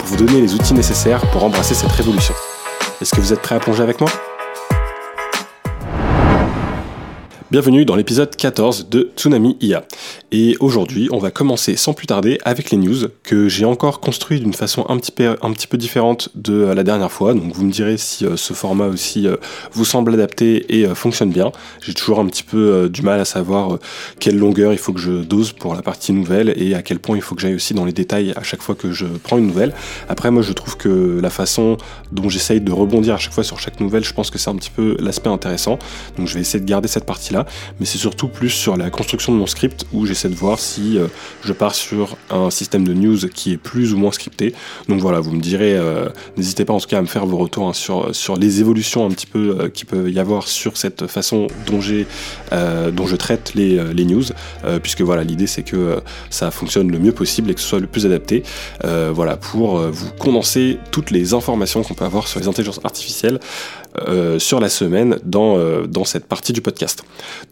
pour vous donner les outils nécessaires pour embrasser cette révolution. Est-ce que vous êtes prêt à plonger avec moi? Bienvenue dans l'épisode 14 de Tsunami IA. Et aujourd'hui, on va commencer sans plus tarder avec les news que j'ai encore construit d'une façon un petit, peu, différente de la dernière fois. Donc vous me direz si euh, ce format aussi euh, vous semble adapté et euh, fonctionne bien. J'ai toujours un petit peu du mal à savoir quelle longueur il faut que je dose pour la partie nouvelle et à quel point il faut que j'aille aussi dans les détails à chaque fois que je prends une nouvelle. Après, moi je trouve que la façon dont j'essaye de rebondir à chaque fois sur chaque nouvelle, je pense que c'est un petit peu l'aspect intéressant. Donc je vais essayer de garder cette partie-là. Mais c'est surtout plus sur la construction de mon script où j'essaie de voir si euh, je pars sur un système de news qui est plus ou moins scripté. Donc voilà, vous me direz, euh, n'hésitez pas en tout cas à me faire vos retours hein, sur, sur les évolutions un petit peu euh, qui peuvent y avoir sur cette façon dont, j'ai, dont je traite les, les news, puisque voilà, l'idée c'est que ça fonctionne le mieux possible et que ce soit le plus adapté. voilà, pour vous condenser toutes les informations qu'on peut avoir sur les intelligences artificielles. Sur la semaine dans, dans cette partie du podcast.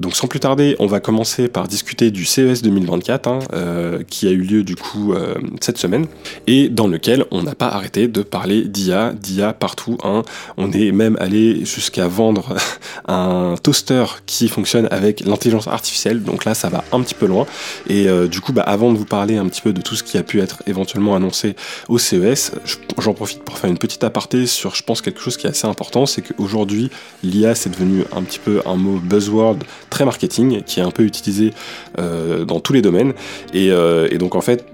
Donc sans plus tarder, on va commencer par discuter du CES 2024, hein, euh, qui a eu lieu du coup euh, cette semaine, et dans lequel on n'a pas arrêté de parler d'IA, d'IA partout. Hein. On est même allé jusqu'à vendre un toaster qui fonctionne avec l'intelligence artificielle, donc là ça va un petit peu loin. Et euh, du coup, bah, avant de vous parler un petit peu de tout ce qui a pu être éventuellement annoncé au CES, j'en profite pour faire une petite aparté sur, je pense, quelque chose qui est assez important, c'est qu'aujourd'hui, l'IA c'est devenu un petit peu un mot buzzword très marketing, qui est un peu utilisé euh, dans tous les domaines. Euh, et, donc en fait,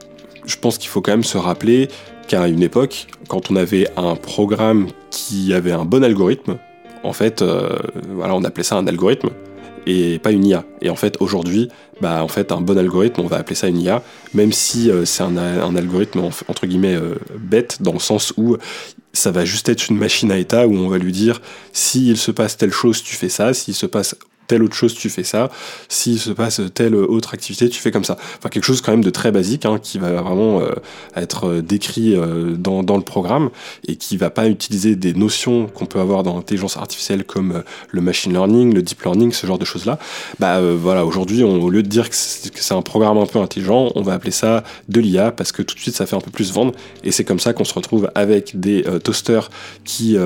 je pense qu'il faut quand même se rappeler qu'à une époque, quand on avait un programme qui avait un bon algorithme, en fait, euh, voilà, on appelait ça un algorithme et pas une IA. Et en fait, aujourd'hui, bah, en fait, un bon algorithme, on va appeler ça une IA, même si c'est un, algorithme entre guillemets bête, dans le sens où ça va juste être une machine à état où on va lui dire s'il se passe telle chose, tu fais ça, s'il se passe telle autre chose, tu fais ça. S'il se passe telle autre activité, tu fais comme ça. Enfin, quelque chose quand même de très basique, hein, qui va vraiment euh, être euh, décrit euh, dans, dans, le programme et qui va pas utiliser des notions qu'on peut avoir dans l'intelligence artificielle comme le machine learning, le deep learning, ce genre de choses-là. Bah voilà, aujourd'hui, au lieu de dire que c'est un programme un peu intelligent, on va appeler ça de l'IA parce que tout de suite, ça fait un peu plus vendre. Et c'est comme ça qu'on se retrouve avec des toasters qui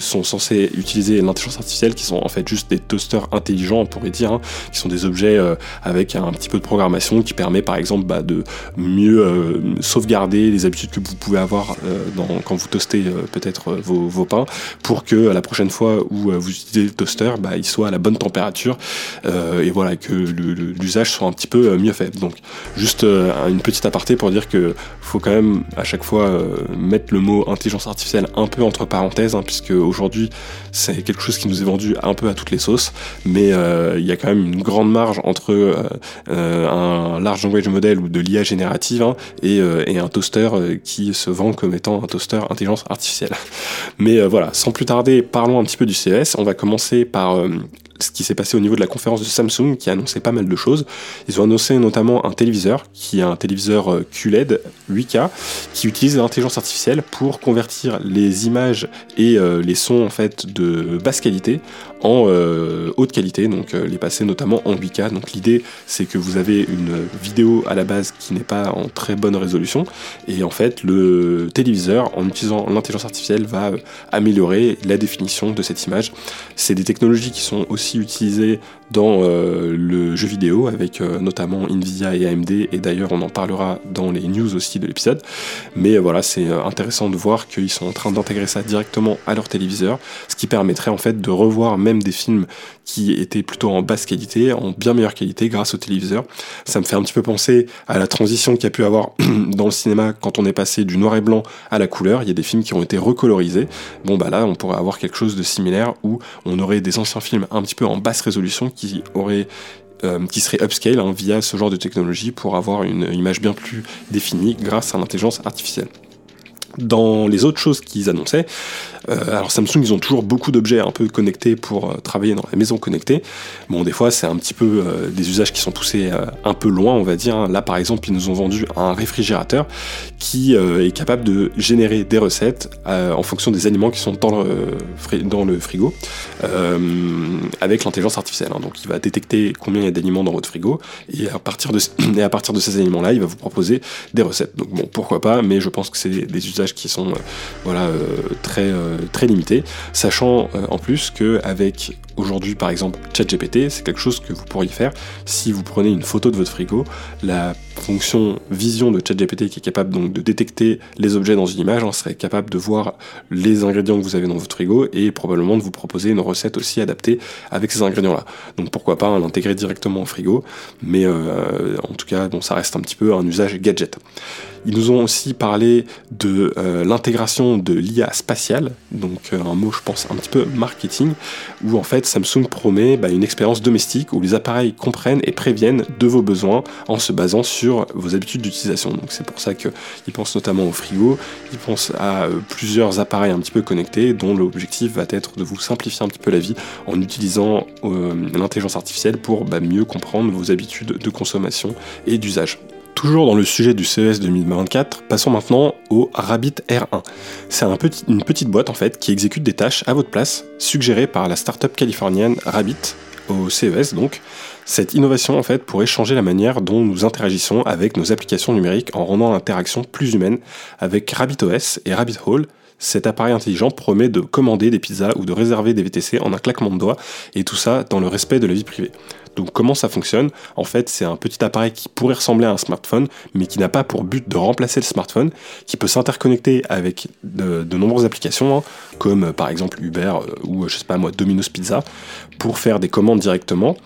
sont censés utiliser l'intelligence artificielle, qui sont en fait juste des toasters intelligents, on pourrait dire, hein, qui sont des objets euh, avec un petit peu de programmation qui permet par exemple bah, de mieux euh, sauvegarder les habitudes que vous pouvez avoir euh, dans, quand vous toastez peut-être vos, pains pour que la prochaine fois où vous utilisez le toaster, bah, il soit à la bonne température et voilà que l'usage soit un petit peu mieux fait. Donc juste une petite aparté pour dire que faut quand même à chaque fois mettre le mot intelligence artificielle un peu entre parenthèses, hein, puisque aujourd'hui c'est quelque chose qui nous est vendu un peu à toutes les sauces mais euh, il y a quand même une grande marge entre euh, euh, un large language model ou de l'IA générative hein, et, un toaster qui se vend comme étant un toaster intelligence artificielle. Mais voilà, sans plus tarder, parlons un petit peu du CES. On va commencer par ce qui s'est passé au niveau de la conférence de Samsung qui a annoncé pas mal de choses. Ils ont annoncé notamment un téléviseur qui est un téléviseur QLED 8K qui utilise l'intelligence artificielle pour convertir les images et les sons en fait de basse qualité en euh, haute qualité, donc euh, les passer notamment en 8K. Donc l'idée c'est que vous avez une vidéo à la base qui n'est pas en très bonne résolution et en fait le téléviseur en utilisant l'intelligence artificielle va euh, améliorer la définition de cette image. C'est des technologies qui sont aussi utilisées dans le jeu vidéo avec notamment Nvidia et AMD et d'ailleurs on en parlera dans les news aussi de l'épisode. Mais voilà c'est intéressant de voir qu'ils sont en train d'intégrer ça directement à leur téléviseur, ce qui permettrait en fait de revoir même des films qui étaient plutôt en basse qualité, en bien meilleure qualité grâce au téléviseur. Ça me fait un petit peu penser à la transition qu'il y a pu avoir dans le cinéma quand on est passé du noir et blanc à la couleur. Il y a des films qui ont été recolorisés. Bon bah là, on pourrait avoir quelque chose de similaire où on aurait des anciens films un petit peu en basse résolution euh, qui serait upscale hein, via ce genre de technologie pour avoir une image bien plus définie grâce à l'intelligence artificielle. Dans les autres choses qu'ils annonçaient, alors Samsung, ils ont toujours beaucoup d'objets un peu connectés pour travailler dans la maison connectée. Bon, des fois, c'est un petit peu des usages qui sont poussés un peu loin, on va dire. Là, par exemple, ils nous ont vendu un réfrigérateur qui est capable de générer des recettes en fonction des aliments qui sont dans le, frigo, avec l'intelligence artificielle. Hein. Donc, il va détecter combien il y a d'aliments dans votre frigo, et à partir de, ces aliments-là, il va vous proposer des recettes. Donc bon, pourquoi pas, mais je pense que c'est des usages qui sont euh, voilà, euh, très, euh, très limités, sachant en plus qu'avec aujourd'hui par exemple ChatGPT, c'est quelque chose que vous pourriez faire si vous prenez une photo de votre frigo, la fonction vision de ChatGPT qui est capable donc de détecter les objets dans une image, on serait capable de voir les ingrédients que vous avez dans votre frigo et probablement de vous proposer une recette aussi adaptée avec ces ingrédients-là. Donc pourquoi pas l'intégrer directement au frigo, mais en tout cas bon ça reste un petit peu un usage gadget. Ils nous ont aussi parlé de euh, l'intégration de l'IA spatiale, donc euh, un mot je pense un petit peu marketing, où en fait Samsung promet bah, une expérience domestique où les appareils comprennent et préviennent de vos besoins en se basant sur vos habitudes d'utilisation. C'est pour ça qu'ils pensent notamment au frigo, ils pensent à euh, plusieurs appareils un petit peu connectés dont l'objectif va être de vous simplifier un petit peu la vie en utilisant l'intelligence artificielle pour bah, mieux comprendre vos habitudes de consommation et d'usage. Toujours dans le sujet du CES 2024, passons maintenant au Rabbit R1. C'est une petite boîte en fait qui exécute des tâches à votre place, suggérées par la startup californienne Rabbit au CES donc. Cette innovation fait pourrait changer la manière dont nous interagissons avec nos applications numériques en rendant l'interaction plus humaine avec RabbitOS et Rabbit Hole. Cet appareil intelligent promet de commander des pizzas ou de réserver des VTC en un claquement de doigts et tout ça dans le respect de la vie privée. Donc comment ça fonctionne? En fait, c'est un petit appareil qui pourrait ressembler à un smartphone, mais qui n'a pas pour but de remplacer le smartphone, qui peut s'interconnecter avec de, nombreuses applications, hein, comme euh, par exemple Uber euh, ou euh, je sais pas moi Domino's Pizza, pour faire des commandes directement.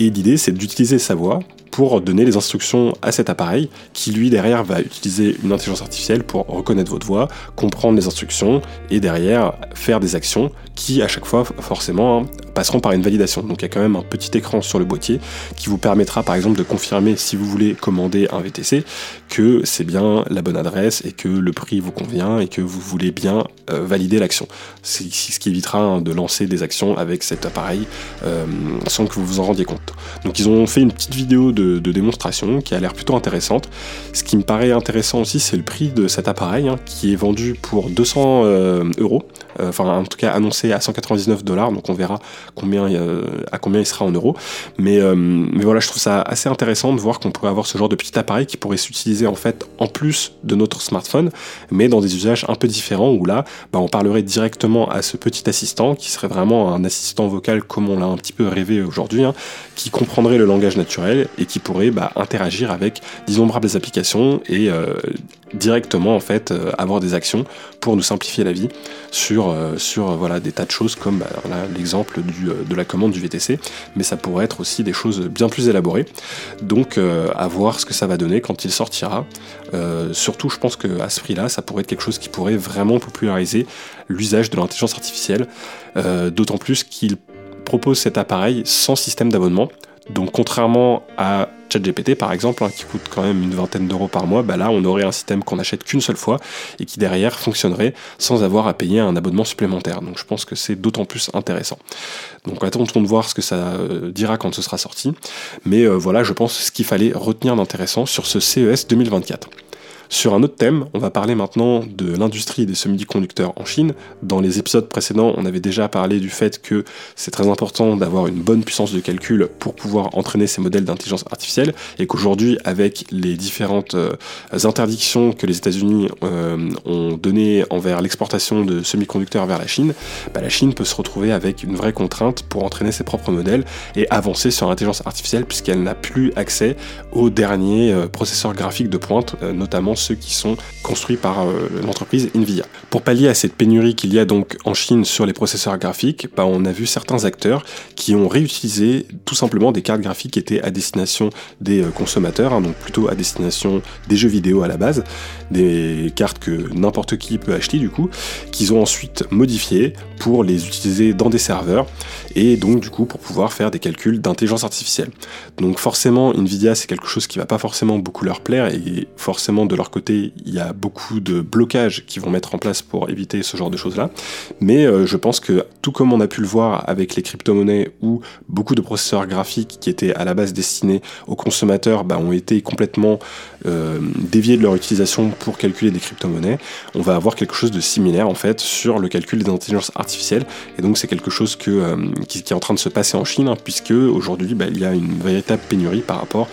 Et l'idée, c'est d'utiliser sa voix pour donner les instructions à cet appareil qui lui derrière va utiliser une intelligence artificielle pour reconnaître votre voix, comprendre les instructions et derrière faire des actions qui à chaque fois forcément hein, passeront par une validation. Donc il y a quand même un petit écran sur le boîtier qui vous permettra par exemple de confirmer si vous voulez commander un VTC que c'est bien la bonne adresse et que le prix vous convient et que vous voulez bien euh, valider l'action. C'est ce qui évitera hein, de lancer des actions avec cet appareil euh, sans que vous vous en rendiez compte. Donc ils ont fait une petite vidéo de, démonstration qui a l'air plutôt intéressante. Ce qui me paraît intéressant aussi c'est le prix de cet appareil hein, qui est vendu pour 200 euh, euros, enfin en tout cas annoncé à 199 dollars, donc on verra combien, à combien il sera en euros. Mais, euh, mais voilà, je trouve ça assez intéressant de voir qu'on pourrait avoir ce genre de petit appareil qui pourrait s'utiliser en fait en plus de notre smartphone, mais dans des usages un peu différents où là, bah, on parlerait directement à ce petit assistant qui serait vraiment un assistant vocal comme on l'a un petit peu rêvé aujourd'hui, hein, qui comprendrait le langage naturel et qui pourrait bah, interagir avec d'innombrables applications et euh, directement en fait euh, avoir des actions pour nous simplifier la vie sur, euh, euh, voilà, des tas de choses comme bah, l'exemple de la commande du VTC, mais ça pourrait être aussi des choses bien plus élaborées. Donc à voir ce que ça va donner quand il sortira. surtout je pense qu'à ce prix-là, ça pourrait être quelque chose qui pourrait vraiment populariser l'usage de l'intelligence artificielle, d'autant plus qu'il propose cet appareil sans système d'abonnement. Donc contrairement à ChatGPT par exemple, hein, qui coûte quand même une vingtaine d'euros par mois, bah là on aurait un système qu'on achète qu'une seule fois et qui derrière fonctionnerait sans avoir à payer un abonnement supplémentaire. Donc je pense que c'est d'autant plus intéressant. Donc attendons de voir ce que ça euh, dira quand ce sera sorti. Mais euh, voilà, je pense ce qu'il fallait retenir d'intéressant sur ce CES 2024. Sur un autre thème, on va parler maintenant de l'industrie des semi-conducteurs en Chine. Dans les épisodes précédents, on avait déjà parlé du fait que c'est très important d'avoir une bonne puissance de calcul pour pouvoir entraîner ces modèles d'intelligence artificielle et qu'aujourd'hui, avec les différentes euh, interdictions que les États-Unis euh, ont données envers l'exportation de semi-conducteurs vers la Chine, bah, la Chine peut se retrouver avec une vraie contrainte pour entraîner ses propres modèles et avancer sur l'intelligence artificielle puisqu'elle n'a plus accès aux derniers euh, processeurs graphiques de pointe, notamment ceux qui sont construits par euh, l'entreprise Nvidia. Pour pallier à cette pénurie qu'il y a donc en Chine sur les processeurs graphiques, bah, on a vu certains acteurs qui ont réutilisé tout simplement des cartes graphiques qui étaient à destination des euh, consommateurs, hein, donc plutôt à destination des jeux vidéo à la base, des cartes que n'importe qui peut acheter du coup, qu'ils ont ensuite modifiées pour les utiliser dans des serveurs et donc du coup pour pouvoir faire des calculs d'intelligence artificielle. Donc forcément Nvidia c'est quelque chose qui va pas forcément beaucoup leur plaire et forcément de leur côté, il y a beaucoup de blocages qu'ils vont mettre en place pour éviter ce genre de choses-là. Mais euh, je pense que tout comme on a pu le voir avec les crypto-monnaies où beaucoup de processeurs graphiques qui étaient à la base destinés aux consommateurs bah, ont été complètement euh, déviés de leur utilisation pour calculer des crypto-monnaies, on va avoir quelque chose de similaire en fait sur le calcul des intelligences artificielles. Et donc c'est quelque chose euh, qui, est en train de se passer en Chine, hein, puisque aujourd'hui bah, il y a une véritable pénurie par rapport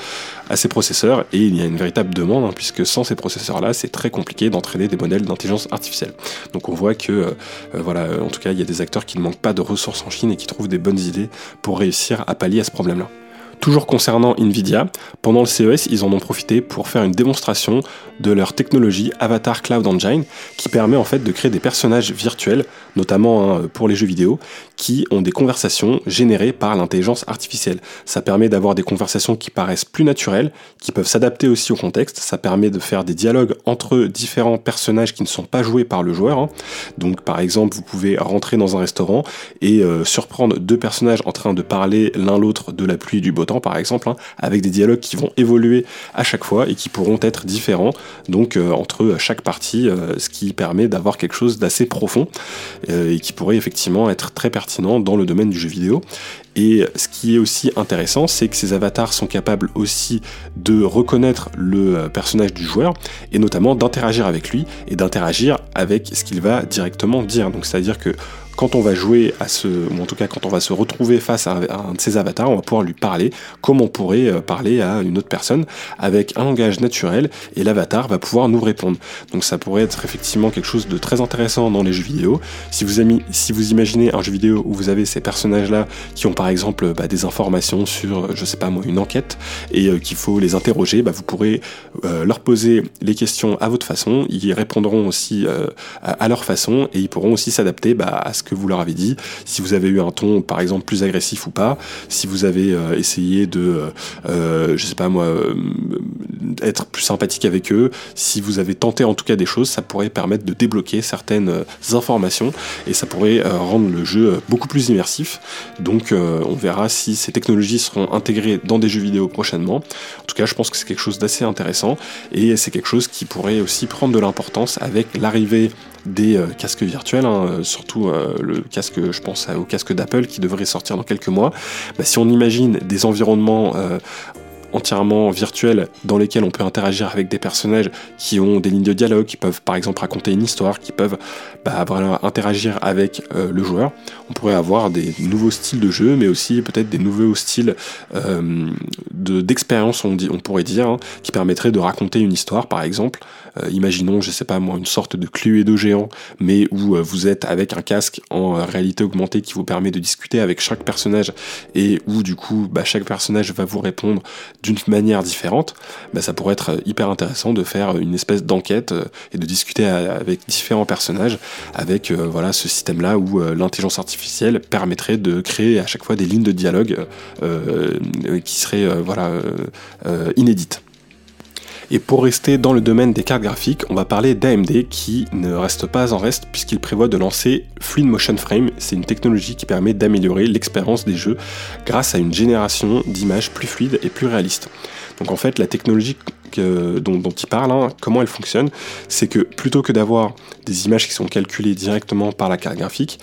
à ces processeurs et il y a une véritable demande hein, puisque sans ces processeurs là c'est très compliqué d'entraîner des modèles d'intelligence artificielle. Donc on voit que euh, euh, voilà en tout cas il y a des acteurs qui ne manquent pas de ressources en Chine et qui trouvent des bonnes idées pour réussir à pallier à ce problème là. Toujours concernant Nvidia, pendant le CES, ils en ont profité pour faire une démonstration de leur technologie Avatar Cloud Engine qui permet en fait de créer des personnages virtuels, notamment hein, pour les jeux vidéo, qui ont des conversations générées par l'intelligence artificielle. Ça permet d'avoir des conversations qui paraissent plus naturelles, qui peuvent s'adapter aussi au contexte. Ça permet de faire des dialogues entre différents personnages qui ne sont pas joués par le joueur. Hein. Donc par exemple, vous pouvez rentrer dans un restaurant et euh, surprendre deux personnages en train de parler l'un l'autre de la pluie du beau par exemple, hein, avec des dialogues qui vont évoluer à chaque fois et qui pourront être différents donc euh, entre chaque partie, euh, ce qui permet d'avoir quelque chose d'assez profond euh, et qui pourrait effectivement être très pertinent dans le domaine du jeu vidéo. Et ce qui est aussi intéressant, c'est que ces avatars sont capables aussi de reconnaître le personnage du joueur et notamment d'interagir avec lui et d'interagir avec ce qu'il va directement dire. Donc c'est-à-dire que quand on va jouer à ce, ou en tout cas quand on va se retrouver face à un, de ces avatars, on va pouvoir lui parler comme on pourrait euh, parler à une autre personne avec un langage naturel et l'avatar va pouvoir nous répondre. Donc ça pourrait être effectivement quelque chose de très intéressant dans les jeux vidéo. Si vous, si vous imaginez un jeu vidéo où vous avez ces personnages-là qui ont par exemple bah, des informations sur, je sais pas moi, une enquête et euh, qu'il faut les interroger, bah, vous pourrez euh, leur poser les questions à votre façon, ils répondront aussi à, leur façon et ils pourront aussi s'adapter bah, à ce que vous leur avez dit, si vous avez eu un ton par exemple plus agressif ou pas, si vous avez euh, essayé de, euh, euh, je sais pas moi, être plus sympathique avec eux, si vous avez tenté en tout cas des choses, ça pourrait permettre de débloquer certaines informations et ça pourrait rendre le jeu beaucoup plus immersif. Donc on verra si ces technologies seront intégrées dans des jeux vidéo prochainement. En tout cas, je pense que c'est quelque chose d'assez intéressant et c'est quelque chose qui pourrait aussi prendre de l'importance avec l'arrivée des euh, casques virtuels, hein, euh, surtout euh, le casque, je pense au casque d'Apple qui devrait sortir dans quelques mois. Bah, si on imagine des environnements entièrement virtuels dans lesquels on peut interagir avec des personnages qui ont des lignes de dialogue, qui peuvent par exemple raconter une histoire, qui peuvent bah, interagir avec euh, le joueur. On pourrait avoir des nouveaux styles de jeu, mais aussi peut-être des nouveaux styles euh, d'expérience, on, on, pourrait dire, hein, qui permettraient de raconter une histoire par exemple. Euh, imaginons, je sais pas moi, une sorte de Cluedo géant, mais où vous êtes avec un casque en réalité augmentée qui vous permet de discuter avec chaque personnage et où du coup bah, chaque personnage va vous répondre d'une manière différente, bah, ça pourrait être hyper intéressant de faire une espèce d'enquête euh, et de discuter avec différents personnages avec euh, voilà ce système là où euh, l'intelligence artificielle permettrait de créer à chaque fois des lignes de dialogue qui seraient voilà inédites. Et pour rester dans le domaine des cartes graphiques, on va parler d'AMD qui ne reste pas en reste puisqu'il prévoit de lancer Fluid Motion Frame. C'est une technologie qui permet d'améliorer l'expérience des jeux grâce à une génération d'images plus fluides et plus réalistes. Donc en fait, la technologie dont, il parle, hein, comment elle fonctionne, c'est que plutôt que d'avoir des images qui sont calculées directement par la carte graphique,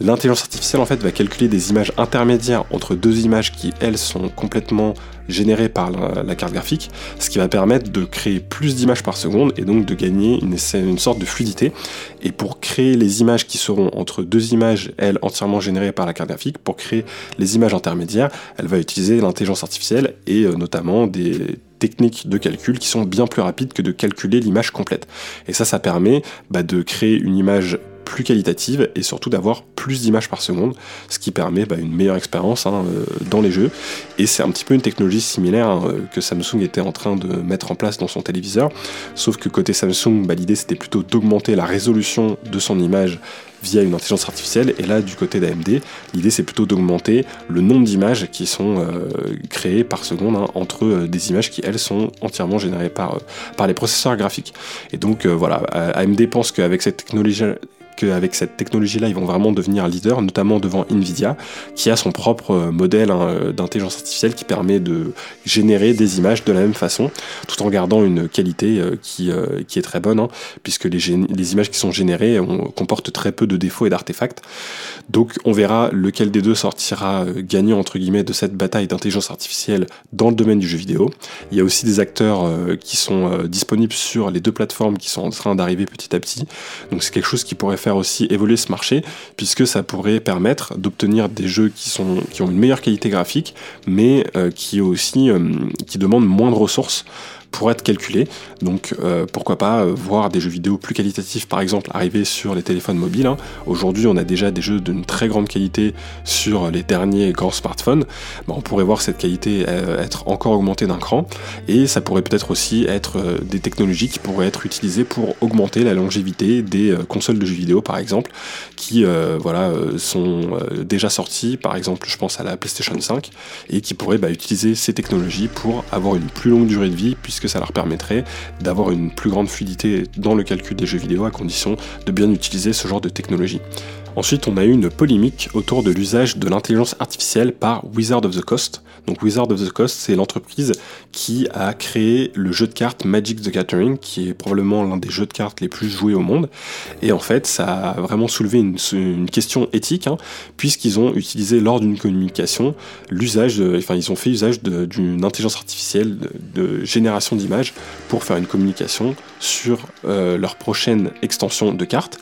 L'intelligence artificielle en fait va calculer des images intermédiaires entre deux images qui elles sont complètement générées par la, carte graphique, ce qui va permettre de créer plus d'images par seconde et donc de gagner une, sorte de fluidité. Et pour créer les images qui seront entre deux images, elles entièrement générées par la carte graphique, pour créer les images intermédiaires, elle va utiliser l'intelligence artificielle et euh, notamment des techniques de calcul qui sont bien plus rapides que de calculer l'image complète. Et ça, ça permet bah, de créer une image plus qualitative et surtout d'avoir plus d'images par seconde, ce qui permet bah, une meilleure expérience hein, euh, dans les jeux. Et c'est un petit peu une technologie similaire hein, euh, que Samsung était en train de mettre en place dans son téléviseur, sauf que côté Samsung, bah, l'idée c'était plutôt d'augmenter la résolution de son image via une intelligence artificielle. Et là, du côté d'AMD, l'idée c'est plutôt d'augmenter le nombre d'images qui sont euh, créées par seconde hein, entre des images qui elles sont entièrement générées par, par les processeurs graphiques. Et donc voilà, AMD pense qu'avec cette technologie qu'avec cette technologie-là, ils vont vraiment devenir leader, notamment devant Nvidia, qui a son propre modèle hein, d'intelligence artificielle qui permet de générer des images de la même façon, tout en gardant une qualité qui, qui est très bonne, hein, puisque les, les, images qui sont générées comportent très peu de défauts et d'artefacts. Donc on verra lequel des deux sortira gagnant entre guillemets de cette bataille d'intelligence artificielle dans le domaine du jeu vidéo. Il y a aussi des acteurs qui sont disponibles sur les deux plateformes qui sont en train d'arriver petit à petit. Donc c'est quelque chose qui pourrait faire aussi évoluer ce marché, puisque ça pourrait permettre d'obtenir des jeux qui, sont, qui ont une meilleure qualité graphique, mais euh, qui aussi euh, qui demandent moins de ressources pour être calculé. Donc euh, pourquoi pas euh, voir des jeux vidéo plus qualitatifs par exemple arriver sur les téléphones mobiles. Hein. Aujourd'hui on a déjà des jeux d'une très grande qualité sur les derniers grands smartphones. Bah, on pourrait voir cette qualité euh, être encore augmentée d'un cran et ça pourrait peut-être aussi être des technologies qui pourraient être utilisées pour augmenter la longévité des consoles de jeux vidéo par exemple qui voilà sont déjà sorties par exemple je pense à la PlayStation 5 et qui pourraient bah, utiliser ces technologies pour avoir une plus longue durée de vie puisque ça leur permettrait d'avoir une plus grande fluidité dans le calcul des jeux vidéo à condition de bien utiliser ce genre de technologie. Ensuite, on a eu une polémique autour de l'usage de l'intelligence artificielle par Wizard of the Coast. Donc Wizard of the Coast, c'est l'entreprise qui a créé le jeu de cartes Magic the Gathering, qui est probablement l'un des jeux de cartes les plus joués au monde. Et en fait, ça a vraiment soulevé une, question éthique, hein, puisqu'ils ont utilisé lors d'une communication l'usage, enfin ils ont fait usage d'une intelligence artificielle de, génération d'images pour faire une communication sur euh, leur prochaine extension de cartes.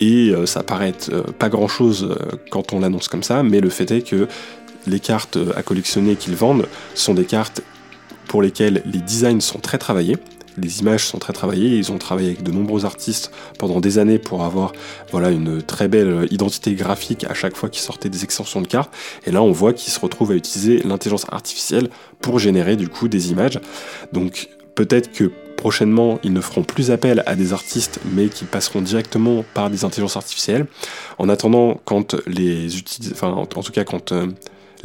Et euh, ça paraît euh, pas grand chose euh, quand on l'annonce comme ça, mais le fait est que les cartes à collectionner qu'ils vendent sont des cartes pour lesquelles les designs sont très travaillés, les images sont très travaillées, ils ont travaillé avec de nombreux artistes pendant des années pour avoir voilà, une très belle identité graphique à chaque fois qu'ils sortaient des extensions de cartes, et là on voit qu'ils se retrouvent à utiliser l'intelligence artificielle pour générer du coup des images. Donc peut-être que prochainement, ils ne feront plus appel à des artistes, mais qu'ils passeront directement par des intelligences artificielles. En attendant, quand les enfin, en, tout cas, quand euh,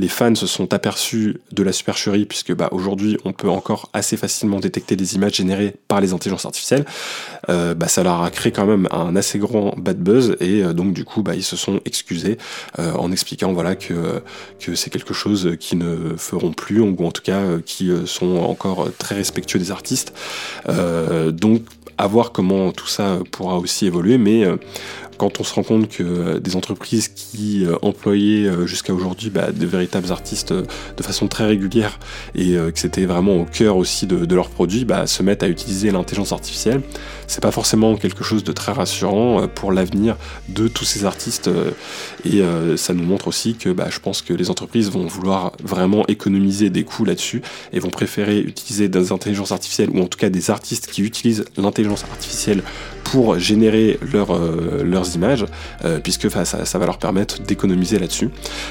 les fans se sont aperçus de la supercherie, puisque bah, aujourd'hui on peut encore assez facilement détecter des images générées par les intelligences artificielles, euh, bah, ça leur a créé quand même un assez grand bad buzz et euh, donc du coup bah, ils se sont excusés euh, en expliquant voilà que, que c'est quelque chose qu'ils ne feront plus ou en tout cas qui sont encore très respectueux des artistes. donc à voir comment tout ça pourra aussi évoluer, mais quand on se rend compte que euh, des entreprises qui euh, employaient euh, jusqu'à aujourd'hui bah, de véritables artistes de façon très régulière et que c'était vraiment au cœur aussi de, leurs produits, bah, se mettent à utiliser l'intelligence artificielle, c'est pas forcément quelque chose de très rassurant pour l'avenir de tous ces artistes et ça nous montre aussi que bah, je pense que les entreprises vont vouloir vraiment économiser des coûts là-dessus et vont préférer utiliser des intelligences artificielles ou en tout cas des artistes qui utilisent l'intelligence artificielle pour générer euh, leurs images, euh, puisque ça, va leur permettre d'économiser là-dessus.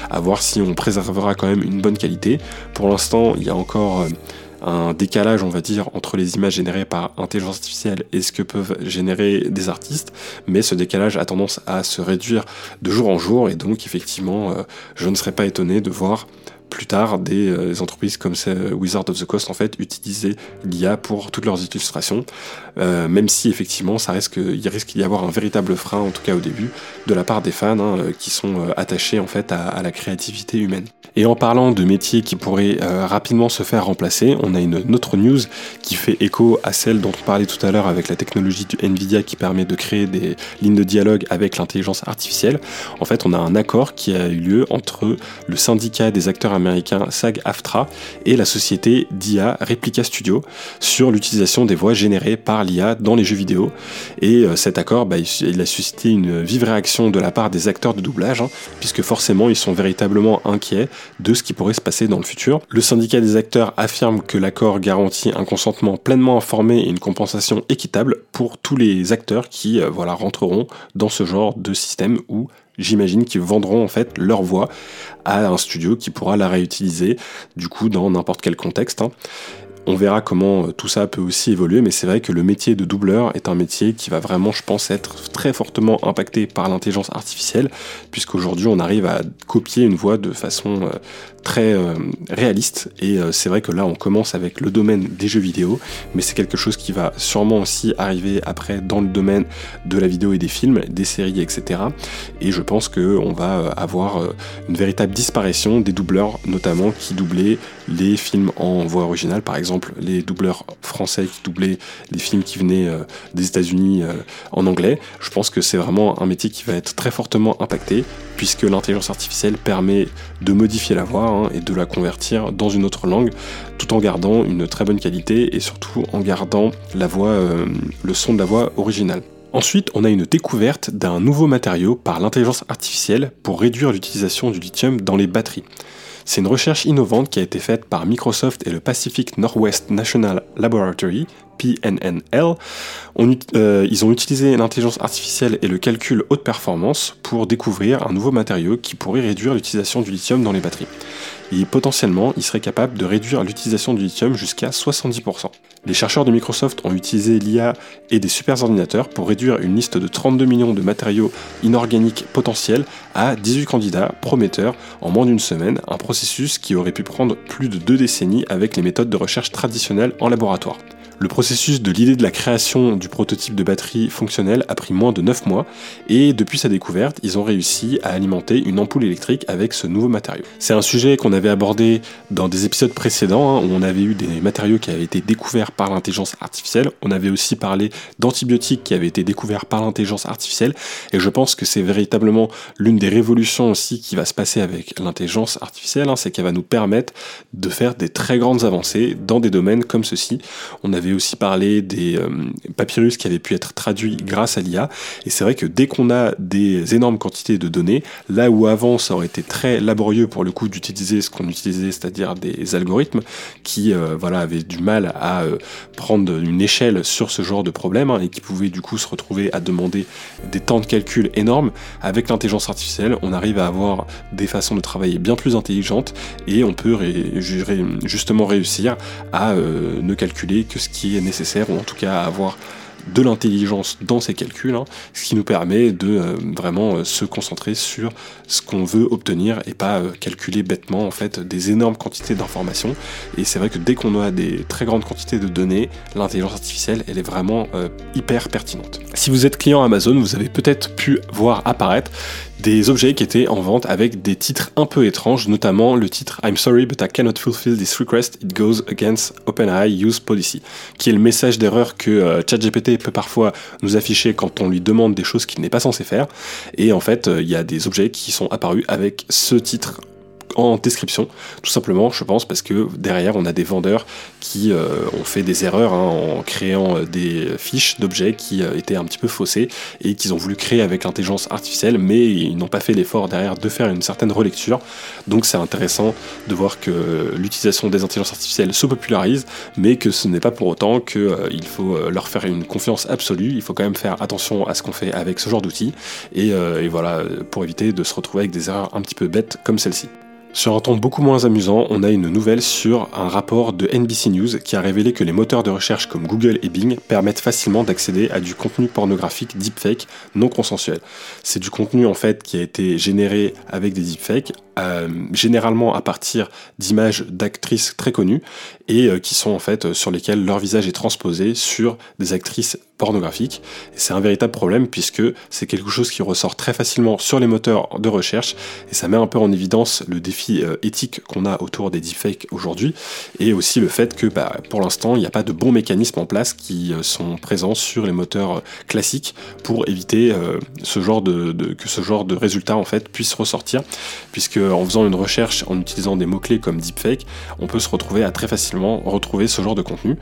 À voir si on préservera quand même une bonne qualité. Pour l'instant, il y a encore euh, un décalage, on va dire, entre les images générées par intelligence artificielle et ce que peuvent générer des artistes, mais ce décalage a tendance à se réduire de jour en jour, et donc effectivement, je ne serais pas étonné de voir plus tard des, euh, entreprises comme Wizard of the Coast en fait utiliser l'IA pour toutes leurs illustrations, euh, même si effectivement risque, il risque d'y avoir un véritable frein en tout cas au début de la part des fans hein, euh, qui sont attachés en fait à, la créativité humaine. Et en parlant de métiers qui pourraient rapidement se faire remplacer, on a une autre news qui fait écho à celle dont on parlait tout à l'heure avec la technologie du Nvidia qui permet de créer des lignes de dialogue avec l'intelligence artificielle. En fait, on a un accord qui a eu lieu entre le syndicat des acteurs américain SAG-AFTRA et la société d'IA Replica Studio sur l'utilisation des voix générées par l'IA dans les jeux vidéo. Et euh, cet accord, bah, il, a suscité une vive réaction de la part des acteurs de doublage, hein, puisque forcément ils sont véritablement inquiets de ce qui pourrait se passer dans le futur. Le syndicat des acteurs affirme que l'accord garantit un consentement pleinement informé et une compensation équitable pour tous les acteurs qui euh, voilà, rentreront dans ce genre de système où j'imagine qu'ils vendront en fait leur voix à un studio qui pourra la réutiliser du coup dans n'importe quel contexte. Hein. On verra comment euh, tout ça peut aussi évoluer, mais c'est vrai que le métier de doubleur est un métier qui va vraiment, je pense, être très fortement impacté par l'intelligence artificielle, puisqu'aujourd'hui on arrive à copier une voix de façon euh, très euh, réaliste. Et c'est vrai que là on commence avec le domaine des jeux vidéo, mais c'est quelque chose qui va sûrement aussi arriver après dans le domaine de la vidéo et des films, des séries, etc. Et je pense qu'on va avoir une véritable disparition des doubleurs, notamment qui doublaient les films en voix originale, par exemple les doubleurs français qui doublaient les films qui venaient euh, des États-Unis euh, en anglais, je pense que c'est vraiment un métier qui va être très fortement impacté puisque l'intelligence artificielle permet de modifier la voix hein, et de la convertir dans une autre langue tout en gardant une très bonne qualité et surtout en gardant la voix, euh, le son de la voix originale. Ensuite, on a une découverte d'un nouveau matériau par l'intelligence artificielle pour réduire l'utilisation du lithium dans les batteries. C'est une recherche innovante qui a été faite par Microsoft et le Pacific Northwest National Laboratory, PNNL. Euh, ils ont utilisé l'intelligence artificielle et le calcul haute performance pour découvrir un nouveau matériau qui pourrait réduire l'utilisation du lithium dans les batteries et potentiellement il serait capable de réduire l'utilisation du lithium jusqu'à 70%. Les chercheurs de Microsoft ont utilisé l'IA et des superordinateurs pour réduire une liste de 32 millions de matériaux inorganiques potentiels à 18 candidats prometteurs en moins d'une semaine, un processus qui aurait pu prendre plus de deux décennies avec les méthodes de recherche traditionnelles en laboratoire. Le processus de l'idée de la création du prototype de batterie fonctionnelle a pris moins de 9 mois et depuis sa découverte, ils ont réussi à alimenter une ampoule électrique avec ce nouveau matériau. C'est un sujet qu'on avait abordé dans des épisodes précédents hein, où on avait eu des matériaux qui avaient été découverts par l'intelligence artificielle. On avait aussi parlé d'antibiotiques qui avaient été découverts par l'intelligence artificielle et je pense que c'est véritablement l'une des révolutions aussi qui va se passer avec l'intelligence artificielle, hein, c'est qu'elle va nous permettre de faire des très grandes avancées dans des domaines comme ceci. On avait aussi parlé des euh, papyrus qui avaient pu être traduits grâce à l'IA. Et c'est vrai que dès qu'on a des énormes quantités de données, là où avant ça aurait été très laborieux pour le coup d'utiliser ce qu'on utilisait, c'est-à-dire des algorithmes qui euh, voilà avaient du mal à euh, prendre une échelle sur ce genre de problème hein, et qui pouvaient du coup se retrouver à demander des temps de calcul énormes. Avec l'intelligence artificielle, on arrive à avoir des façons de travailler bien plus intelligentes et on peut justement réussir à ne calculer que ce qui est nécessaire, ou en tout cas avoir de l'intelligence dans ces calculs, hein, ce qui nous permet de euh, vraiment euh, se concentrer sur ce qu'on veut obtenir et pas euh, calculer bêtement en fait des énormes quantités d'informations. Et c'est vrai que dès qu'on a des très grandes quantités de données, l'intelligence artificielle elle est vraiment hyper pertinente. Si vous êtes client Amazon, vous avez peut-être pu voir apparaître des objets qui étaient en vente avec des titres un peu étranges, notamment le titre I'm sorry but I cannot fulfill this request, it goes against OpenAI use policy, qui est le message d'erreur que euh, ChatGPT peut parfois nous afficher quand on lui demande des choses qu'il n'est pas censé faire. Et en fait, euh, il y a des objets qui sont apparus avec ce titre en description, tout simplement, je pense, parce que derrière, on a des vendeurs qui euh, ont fait des erreurs hein, en créant euh, des fiches d'objets qui euh, étaient un petit peu faussées et qu'ils ont voulu créer avec l'intelligence artificielle, mais ils n'ont pas fait l'effort derrière de faire une certaine relecture. Donc c'est intéressant de voir que l'utilisation des intelligences artificielles se popularise, mais que ce n'est pas pour autant qu'il faut leur faire une confiance absolue. Il faut quand même faire attention à ce qu'on fait avec ce genre d'outils et, et voilà, pour éviter de se retrouver avec des erreurs un petit peu bêtes comme celle-ci. Sur un ton beaucoup moins amusant, on a une nouvelle sur un rapport de NBC News qui a révélé que les moteurs de recherche comme Google et Bing permettent facilement d'accéder à du contenu pornographique deepfake non consensuel. C'est du contenu en fait qui a été généré avec des deepfakes, euh, généralement à partir d'images d'actrices très connues et euh, qui sont en fait sur lesquelles leur visage est transposé sur des actrices pornographiques. c'est un véritable problème puisque c'est quelque chose qui ressort très facilement sur les moteurs de recherche et ça met un peu en évidence le défi euh, éthique qu'on a autour des deepfakes aujourd'hui et aussi le fait que bah, pour l'instant il n'y a pas de bons mécanismes en place qui euh, sont présents sur les moteurs euh, classiques pour éviter ce genre de, que ce genre de résultat en fait puisse ressortir puisque en faisant une recherche en utilisant des mots clés comme deepfake on peut se retrouver à très facilement retrouver ce genre de contenu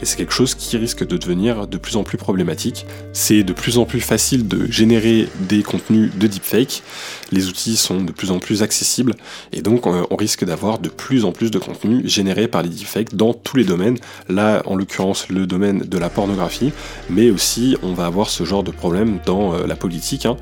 et c'est quelque chose qui risque de devenir de plus en plus problématique. C'est de plus en plus facile de générer des contenus de deepfake. Les outils sont de plus en plus accessibles et Et donc on risque d'avoir de plus en plus de contenu généré par les deepfakes dans tous les domaines. Là, en l'occurrence, le domaine de la pornographie, mais aussi on va avoir ce genre de problème dans la politique, hein,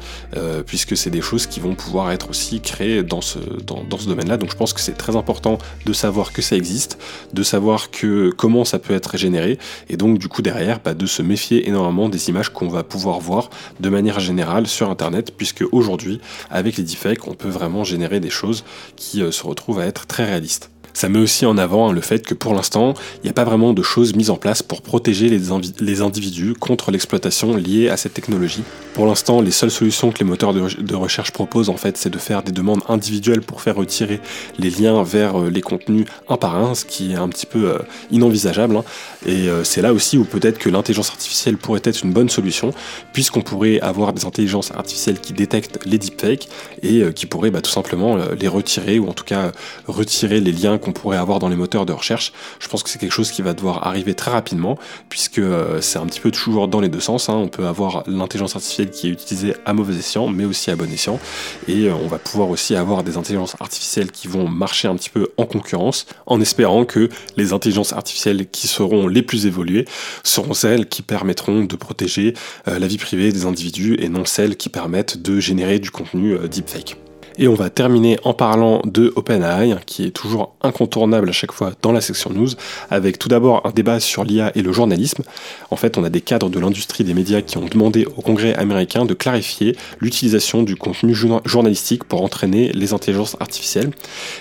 puisque c'est des choses qui vont pouvoir être aussi créées dans ce, dans, dans ce domaine-là. Donc je pense que c'est très important de savoir que ça existe, de savoir que comment ça peut être généré, et donc du coup derrière, bah, de se méfier énormément des images qu'on va pouvoir voir de manière générale sur Internet, puisque aujourd'hui, avec les deepfakes, on peut vraiment générer des choses qui euh, se retrouvent à être très réalistes. Ça met aussi en avant hein, le fait que pour l'instant, il n'y a pas vraiment de choses mises en place pour protéger les, les individus contre l'exploitation liée à cette technologie. Pour l'instant, les seules solutions que les moteurs de, recherche proposent, en fait, c'est de faire des demandes individuelles pour faire retirer les liens vers euh, les contenus un par un, ce qui est un petit peu euh, inenvisageable. Hein. Et euh, c'est là aussi où peut-être que l'intelligence artificielle pourrait être une bonne solution, puisqu'on pourrait avoir des intelligences artificielles qui détectent les deepfakes et qui pourraient bah, tout simplement les retirer, ou en tout cas retirer les liens qu'on pourrait avoir dans les moteurs de recherche. Je pense que c'est quelque chose qui va devoir arriver très rapidement, puisque euh, c'est un petit peu toujours dans les deux sens. Hein. On peut avoir l'intelligence artificielle qui est utilisée à mauvais escient, mais aussi à bon escient. Et euh, on va pouvoir aussi avoir des intelligences artificielles qui vont marcher un petit peu en concurrence, en espérant que les intelligences artificielles qui seront les plus évoluées seront celles qui permettront de protéger euh, la vie privée des individus et non celles qui permettent de générer du contenu deepfake. Et on va terminer en parlant de OpenAI, qui est toujours incontournable à chaque fois dans la section news, avec tout d'abord un débat sur l'IA et le journalisme. En fait, on a des cadres de l'industrie des médias qui ont demandé au Congrès américain de clarifier l'utilisation du contenu journalistique pour entraîner les intelligences artificielles.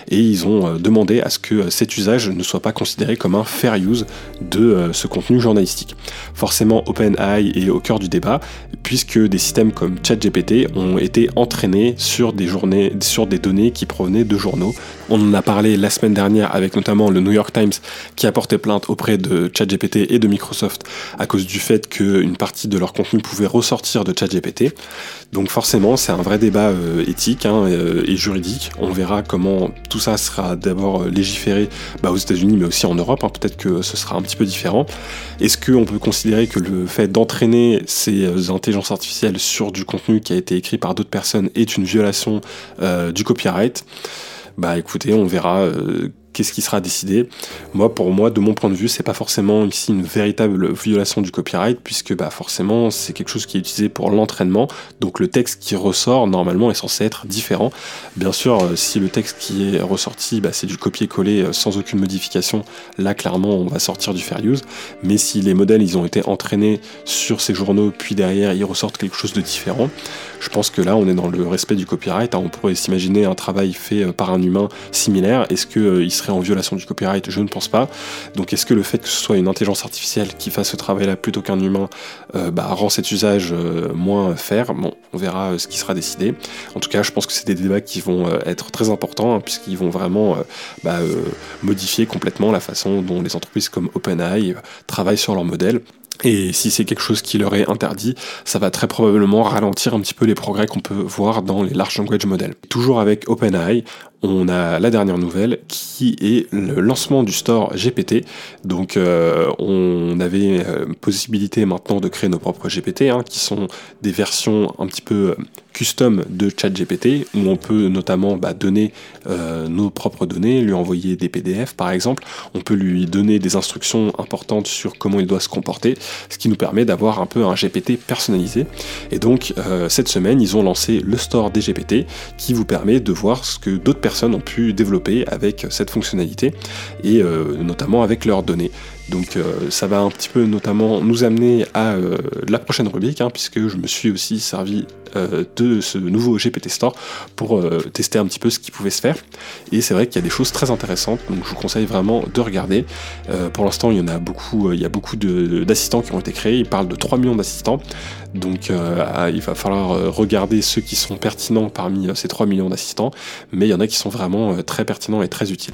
Et ils ont euh, demandé à ce que cet usage ne soit pas considéré comme un fair use de euh, ce contenu journalistique. Forcément, OpenAI est au cœur du débat, puisque des systèmes comme ChatGPT ont été entraînés sur des journées sur des données qui provenaient de journaux. On en a parlé la semaine dernière avec notamment le New York Times qui a porté plainte auprès de ChatGPT et de Microsoft à cause du fait qu'une partie de leur contenu pouvait ressortir de ChatGPT. Donc forcément, c'est un vrai débat euh, éthique hein, euh, et juridique. On verra comment tout ça sera d'abord euh, légiféré bah, aux États-Unis, mais aussi en Europe. Hein. Peut-être que ce sera un petit peu différent. Est-ce qu'on peut considérer que le fait d'entraîner ces intelligences artificielles sur du contenu qui a été écrit par d'autres personnes est une violation du copyright. Bah écoutez, on verra qu'est-ce qui sera décidé. Moi, pour moi, de mon point de vue, c'est pas forcément ici une véritable violation du copyright, puisque bah, forcément, c'est quelque chose qui est utilisé pour l'entraînement. Donc le texte qui ressort, normalement, est censé être différent. Bien sûr, euh, si le texte qui est ressorti, bah, c'est du copier-coller euh, sans aucune modification, là, clairement, on va sortir du fair use. Mais si les modèles, ils ont été entraînés sur ces journaux, puis derrière, ils ressortent quelque chose de différent, je pense que là, on est dans le respect du copyright. Hein. On pourrait s'imaginer un travail fait euh, par un humain similaire. Est-ce qu'il serait en violation du copyright Je ne pense pas. Donc est-ce que le fait que ce soit une intelligence artificielle qui fasse ce travail-là plutôt qu'un humain euh, bah, rend cet usage euh, moins faire Bon, on verra ce qui sera décidé. En tout cas, je pense que c'est des débats qui vont être très importants hein, puisqu'ils vont vraiment bah, modifier complètement la façon dont les entreprises comme OpenAI travaillent sur leur modèle. Et si c'est quelque chose qui leur est interdit, ça va très probablement ralentir un petit peu les progrès qu'on peut voir dans les large language models. Toujours avec OpenAI, on a la dernière nouvelle qui est le lancement du store GPT. Donc euh, on avait euh, possibilité maintenant de créer nos propres GPT, hein, qui sont des versions un petit peu custom de ChatGPT, où on peut notamment bah, donner euh, nos propres données, lui envoyer des PDF par exemple, on peut lui donner des instructions importantes sur comment il doit se comporter, ce qui nous permet d'avoir un peu un GPT personnalisé. Et donc cette semaine, ils ont lancé le store des GPT, qui vous permet de voir ce que d'autres personnes ont pu développer avec cette fonctionnalité et euh, notamment avec leurs données. Donc euh, ça va un petit peu notamment nous amener à euh, la prochaine rubrique, hein, puisque je me suis aussi servi de ce nouveau GPT Store pour tester un petit peu ce qui pouvait se faire. Et c'est vrai qu'il y a des choses très intéressantes, donc je vous conseille vraiment de regarder. pour l'instant, il y en a beaucoup, il y a beaucoup d'assistants qui ont été créés, il parle de 3 millions d'assistants. Donc il va falloir regarder ceux qui sont pertinents parmi ces 3 millions d'assistants, mais il y en a qui sont vraiment très pertinents et très utiles.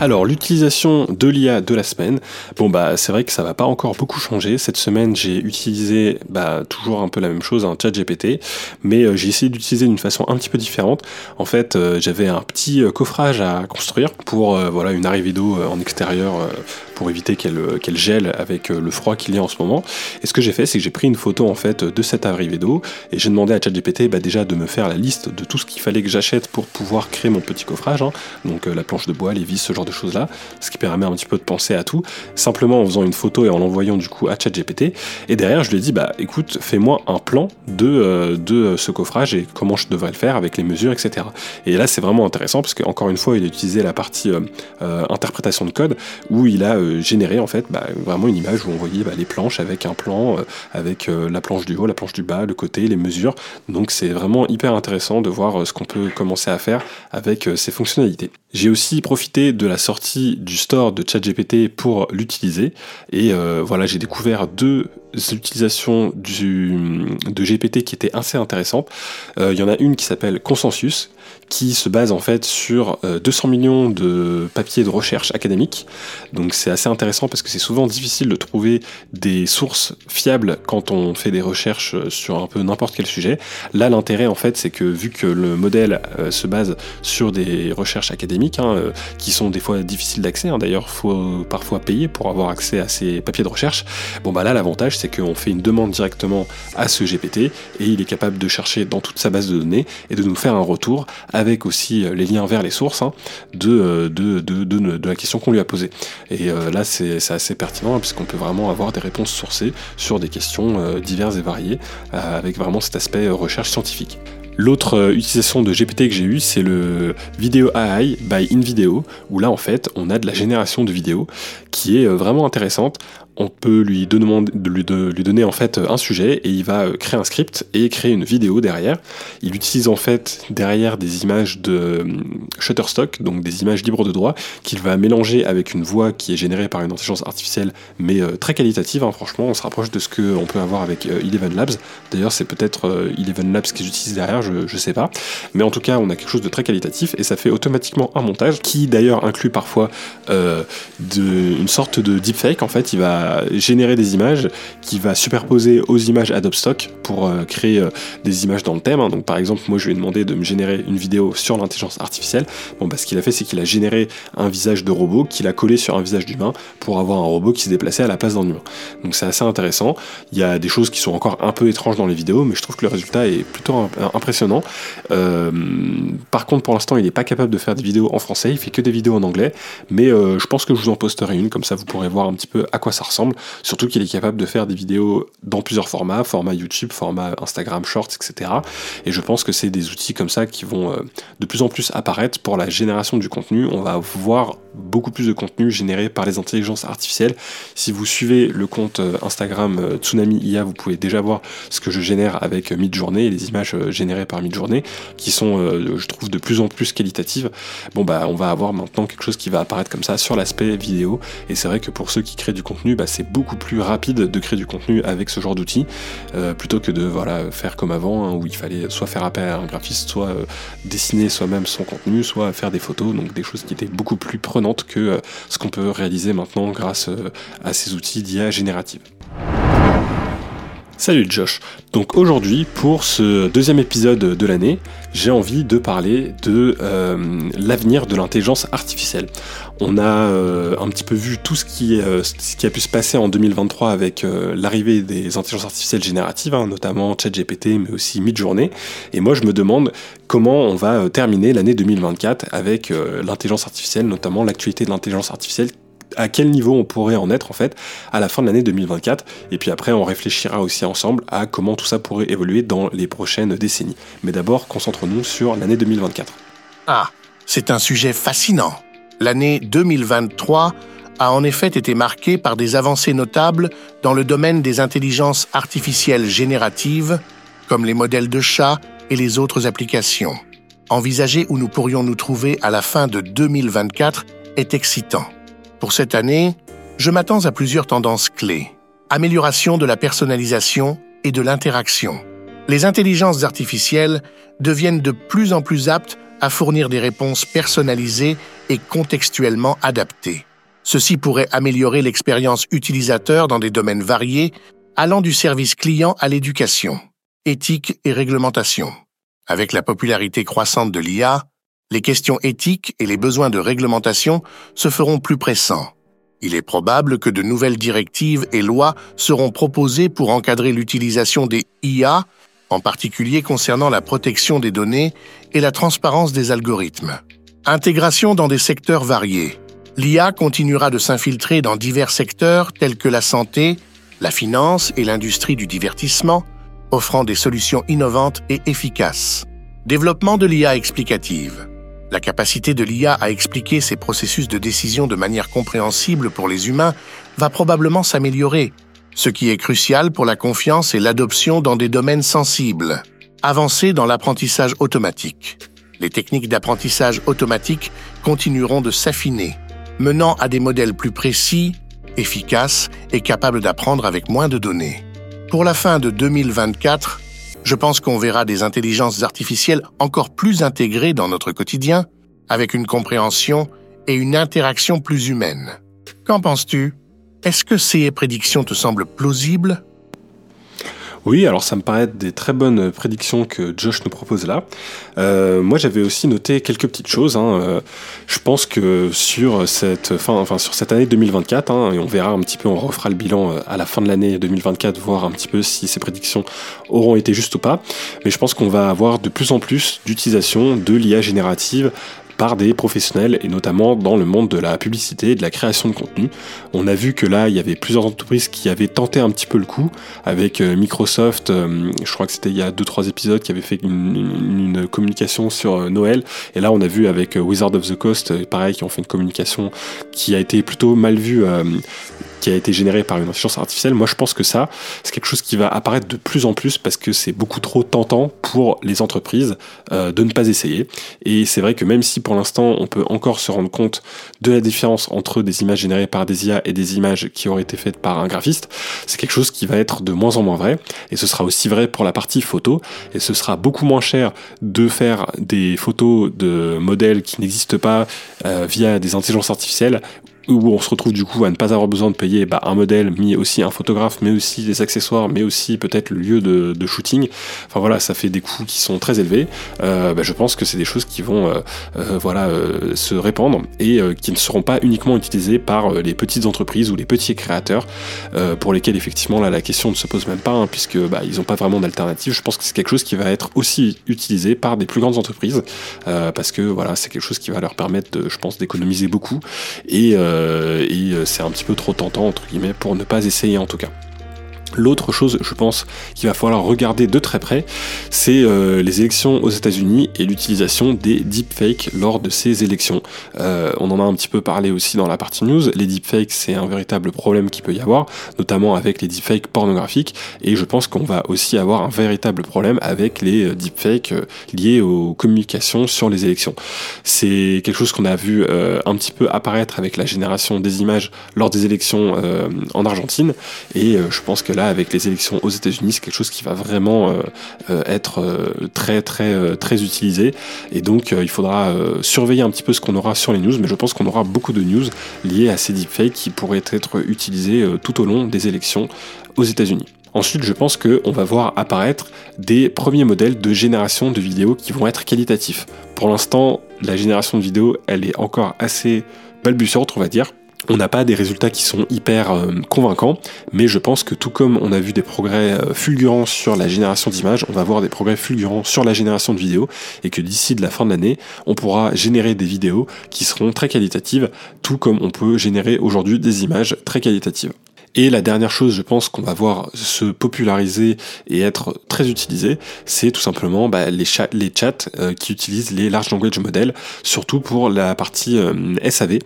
Alors, l'utilisation de l'IA de la semaine. Bon, bah, c'est vrai que ça va pas encore beaucoup changer. Cette semaine, j'ai utilisé bah, toujours un peu la même chose, un chat GPT, mais euh, j'ai essayé d'utiliser d'une façon un petit peu différente. En fait, euh, j'avais un petit euh, coffrage à construire pour voilà une arrivée d'eau en extérieur pour éviter qu'elle qu'elle gèle avec le froid qu'il y a en ce moment. Et ce que j'ai fait, c'est que j'ai pris une photo en fait de cette arrivée d'eau et j'ai demandé à ChatGPT bah, déjà de me faire la liste de tout ce qu'il fallait que j'achète pour pouvoir créer mon petit coffrage, hein. donc la planche de bois, les vis, ce genre de choses là, ce qui permet un petit peu de penser à tout, simplement en faisant une photo et en l'envoyant du coup à ChatGPT. Et derrière, je lui ai dit bah écoute, fais-moi un plan de, de ce coffrage et comment je devrais le faire avec les mesures, etc. Et là, c'est vraiment intéressant parce qu'encore une fois, il a utilisé la partie euh, euh, interprétation de code où il a euh, généré en fait bah, vraiment une image où on voyait bah, les planches avec un plan, avec la planche du haut, la planche du bas, le côté, les mesures. Donc c'est vraiment hyper intéressant de voir ce qu'on peut commencer à faire avec ces fonctionnalités. J'ai aussi profité de la sortie du store de ChatGPT pour l'utiliser et voilà, j'ai découvert deux utilisations de GPT qui étaient assez intéressantes. Il y en a une qui s'appelle Consensus, qui se base en fait sur 200 euh, millions de papiers de recherche académiques. Donc c'est assez intéressant parce que c'est souvent difficile de trouver des sources fiables quand on fait des recherches euh, sur un peu n'importe quel sujet. Là l'intérêt en fait c'est que vu que le modèle euh, se base sur des recherches académiques hein, qui sont des fois difficiles d'accès, hein, d'ailleurs faut parfois payer pour avoir accès à ces papiers de recherche, bon bah là l'avantage c'est qu'on fait une demande directement à ce GPT et il est capable de chercher dans toute sa base de données et de nous faire un retour avec aussi euh, les liens vers les sources hein, euh, de, la question qu'on lui a posée. Et euh, là, c'est assez pertinent hein, puisqu'on peut vraiment avoir des réponses sourcées sur des questions diverses et variées, avec vraiment cet aspect recherche scientifique. L'autre utilisation de GPT que j'ai eu, c'est le Video AI by InVideo, où là en fait on a de la génération de vidéos qui est vraiment intéressante on peut lui, donner en fait un sujet et il va euh, créer un script et créer une vidéo derrière. Il utilise en fait derrière des images de euh, Shutterstock, donc des images libres de droit, qu'il va mélanger avec une voix qui est générée par une intelligence artificielle, mais euh, très qualitative. Hein, franchement, on se rapproche de ce qu'on peut avoir avec Eleven Labs. D'ailleurs, c'est peut-être Eleven Labs qu'ils utilisent derrière, je, ne sais pas. Mais en tout cas, on a quelque chose de très qualitatif et ça fait automatiquement un montage qui d'ailleurs inclut parfois une sorte de deepfake. Générer des images, qui va superposer aux images Adobe Stock pour euh, créer euh, des images dans le thème. Hein. Donc par exemple, moi je lui ai demandé de me générer une vidéo sur l'intelligence artificielle. Bon, bah, ce qu'il a fait, c'est qu'il a généré un visage de robot qu'il a collé sur un visage d'humain pour avoir un robot qui se déplaçait à la place d'un humain. Donc c'est assez intéressant. Il y a des choses qui sont encore un peu étranges dans les vidéos, mais je trouve que le résultat est plutôt impressionnant. Euh, par contre, pour l'instant, il n'est pas capable de faire des vidéos en français, il fait que des vidéos en anglais, mais je pense que je vous en posterai une, comme ça vous pourrez voir un petit peu à quoi ça ressemble surtout qu'il est capable de faire des vidéos dans plusieurs formats, format YouTube, format Instagram Shorts, etc. Et je pense que c'est des outils comme ça qui vont euh, de plus en plus apparaître pour la génération du contenu. On va voir beaucoup plus de contenu généré par les intelligences artificielles. Si vous suivez le compte euh, Instagram euh, Tsunami IA, vous pouvez déjà voir ce que je génère avec Midjourney et les images générées par Midjourney qui sont, je trouve, de plus en plus qualitatives. Bon bah, on va avoir maintenant quelque chose qui va apparaître comme ça sur l'aspect vidéo. Et c'est vrai que pour ceux qui créent du contenu, bah, c'est beaucoup plus rapide de créer du contenu avec ce genre d'outils euh, plutôt que de voilà, faire comme avant hein, où il fallait soit faire appel à un graphiste, soit euh, dessiner soi-même son contenu, soit faire des photos, donc des choses qui étaient beaucoup plus prenantes que euh, ce qu'on peut réaliser maintenant grâce à ces outils d'IA générative. Salut Josh. Donc aujourd'hui, pour ce deuxième épisode de l'année, j'ai envie de parler de euh, l'avenir de l'intelligence artificielle. On a euh, un petit peu vu tout ce qui, euh, a pu se passer en 2023 avec l'arrivée des intelligences artificielles génératives, hein, notamment ChatGPT, mais aussi Midjourney. Et moi, je me demande comment on va terminer l'année 2024 avec l'intelligence artificielle, notamment l'actualité de l'intelligence artificielle à quel niveau on pourrait en être en fait à la fin de l'année 2024 et puis après on réfléchira aussi ensemble à comment tout ça pourrait évoluer dans les prochaines décennies. Mais d'abord concentrons-nous sur l'année 2024. Ah, c'est un sujet fascinant. L'année 2023 a en effet été marquée par des avancées notables dans le domaine des intelligences artificielles génératives, comme les modèles de chat et les autres applications. Envisager où nous pourrions nous trouver à la fin de 2024 est excitant. Pour cette année, je m'attends à plusieurs tendances clés. Amélioration de la personnalisation et de l'interaction. Les intelligences artificielles deviennent de plus en plus aptes à fournir des réponses personnalisées et contextuellement adaptées. Ceci pourrait améliorer l'expérience utilisateur dans des domaines variés, allant du service client à l'éducation, éthique et réglementation. Avec la popularité croissante de l'IA, les questions éthiques et les besoins de réglementation se feront plus pressants. Il est probable que de nouvelles directives et lois seront proposées pour encadrer l'utilisation des IA, en particulier concernant la protection des données et la transparence des algorithmes. Intégration dans des secteurs variés. L'IA continuera de s'infiltrer dans divers secteurs tels que la santé, la finance et l'industrie du divertissement, offrant des solutions innovantes et efficaces. Développement de l'IA explicative. La capacité de l'IA à expliquer ses processus de décision de manière compréhensible pour les humains va probablement s'améliorer, ce qui est crucial pour la confiance et l'adoption dans des domaines sensibles. Avancer dans l'apprentissage automatique. Les techniques d'apprentissage automatique continueront de s'affiner, menant à des modèles plus précis, efficaces et capables d'apprendre avec moins de données. Pour la fin de 2024, je pense qu'on verra des intelligences artificielles encore plus intégrées dans notre quotidien, avec une compréhension et une interaction plus humaines. Qu'en penses-tu? Est-ce que ces prédictions te semblent plausibles? Oui, alors ça me paraît des très bonnes prédictions que Josh nous propose là. Euh, moi, j'avais aussi noté quelques petites choses. Hein. Euh, je pense que sur cette fin, enfin sur cette année 2024, hein, et on verra un petit peu, on refera le bilan euh, à la fin de l'année 2024, voir un petit peu si ces prédictions auront été justes ou pas. Mais je pense qu'on va avoir de plus en plus d'utilisation de l'IA générative des professionnels et notamment dans le monde de la publicité et de la création de contenu. On a vu que là, il y avait plusieurs entreprises qui avaient tenté un petit peu le coup avec euh, Microsoft, euh, je crois que c'était il y a 2-3 épisodes qui avaient fait une, communication sur euh, Noël et là on a vu avec Wizard of the Coast, pareil, qui ont fait une communication qui a été plutôt mal vue qui a été généré par une intelligence artificielle, moi je pense que ça, c'est quelque chose qui va apparaître de plus en plus parce que c'est beaucoup trop tentant pour les entreprises euh, de ne pas essayer. Et c'est vrai que même si pour l'instant on peut encore se rendre compte de la différence entre des images générées par des IA et des images qui auraient été faites par un graphiste, c'est quelque chose qui va être de moins en moins vrai. Et ce sera aussi vrai pour la partie photo. Et ce sera beaucoup moins cher de faire des photos de modèles qui n'existent pas euh, via des intelligences artificielles où on se retrouve du coup à ne pas avoir besoin de payer bah, un modèle, mais aussi un photographe, mais aussi des accessoires, mais aussi peut-être le lieu de, shooting. Enfin voilà, ça fait des coûts qui sont très élevés. Euh, bah, je pense que c'est des choses qui vont euh, euh, voilà se répandre et qui ne seront pas uniquement utilisées par les petites entreprises ou les petits créateurs pour lesquels effectivement là la question ne se pose même pas hein, puisque bah, ils n'ont pas vraiment d'alternative. Je pense que c'est quelque chose qui va être aussi utilisé par des plus grandes entreprises parce que voilà c'est quelque chose qui va leur permettre, je pense, d'économiser beaucoup et euh, et euh, c'est un petit peu trop tentant entre guillemets pour ne pas essayer en tout cas. L'autre chose, je pense, qu'il va falloir regarder de très près, c'est euh, les élections aux États-Unis et l'utilisation des deepfakes lors de ces élections. Euh, on en a un petit peu parlé aussi dans la partie news. Les deepfakes, c'est un véritable problème qui peut y avoir, notamment avec les deepfakes pornographiques. Et je pense qu'on va aussi avoir un véritable problème avec les euh, deepfakes liés aux communications sur les élections. C'est quelque chose qu'on a vu un petit peu apparaître avec la génération des images lors des élections en Argentine. Et je pense que là, avec les élections aux États-Unis, c'est quelque chose qui va vraiment euh, euh, être euh, très très très utilisé. Et donc il faudra surveiller un petit peu ce qu'on aura sur les news, mais je pense qu'on aura beaucoup de news liées à ces deepfakes qui pourraient être utilisés tout au long des élections aux États-Unis. Ensuite, je pense qu'on va voir apparaître des premiers modèles de génération de vidéos qui vont être qualitatifs. Pour l'instant, la génération de vidéos, elle est encore assez balbutiante, on va dire. On n'a pas des résultats qui sont hyper euh, convaincants, mais je pense que tout comme on a vu des progrès euh, fulgurants sur la génération d'images, on va voir des progrès fulgurants sur la génération de vidéos, et que d'ici de la fin de l'année, on pourra générer des vidéos qui seront très qualitatives, tout comme on peut générer aujourd'hui des images très qualitatives. Et la dernière chose, je pense, qu'on va voir se populariser et être très utilisé, c'est tout simplement bah, les, chats, les chats euh, qui utilisent les large language models, surtout pour la partie euh, SAV.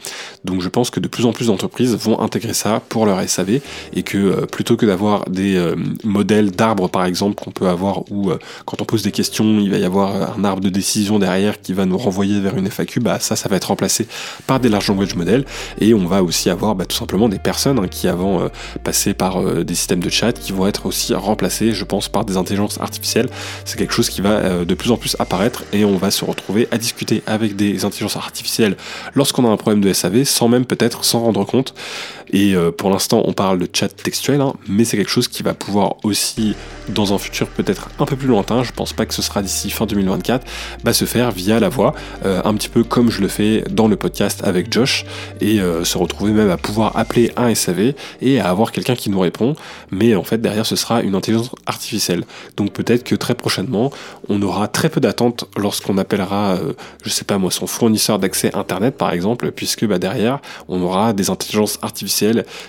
Donc je pense que de plus en plus d'entreprises vont intégrer ça pour leur SAV et que euh, plutôt que d'avoir des modèles d'arbres par exemple qu'on peut avoir où quand on pose des questions, il va y avoir un arbre de décision derrière qui va nous renvoyer vers une FAQ, bah ça, ça va être remplacé par des large language models et on va aussi avoir bah, tout simplement des personnes hein, qui avant passer par euh, des systèmes de chat qui vont être aussi remplacés, je pense, par des intelligences artificielles. C'est quelque chose qui va euh, de plus en plus apparaître et on va se retrouver à discuter avec des intelligences artificielles lorsqu'on a un problème de SAV sans même peut-être s'en rendre compte. Et euh, pour l'instant, on parle de chat textuel, hein, mais c'est quelque chose qui va pouvoir aussi, dans un futur peut-être un peu plus lointain, je pense pas que ce sera d'ici fin 2024, bah, se faire via la voix, euh, un petit peu comme je le fais dans le podcast avec Josh, et euh, se retrouver même à pouvoir appeler un SAV et à avoir quelqu'un qui nous répond, mais en fait derrière ce sera une intelligence artificielle. Donc peut-être que très prochainement, on aura très peu d'attente lorsqu'on appellera, je sais pas moi, son fournisseur d'accès Internet par exemple, puisque bah, derrière, on aura des intelligences artificielles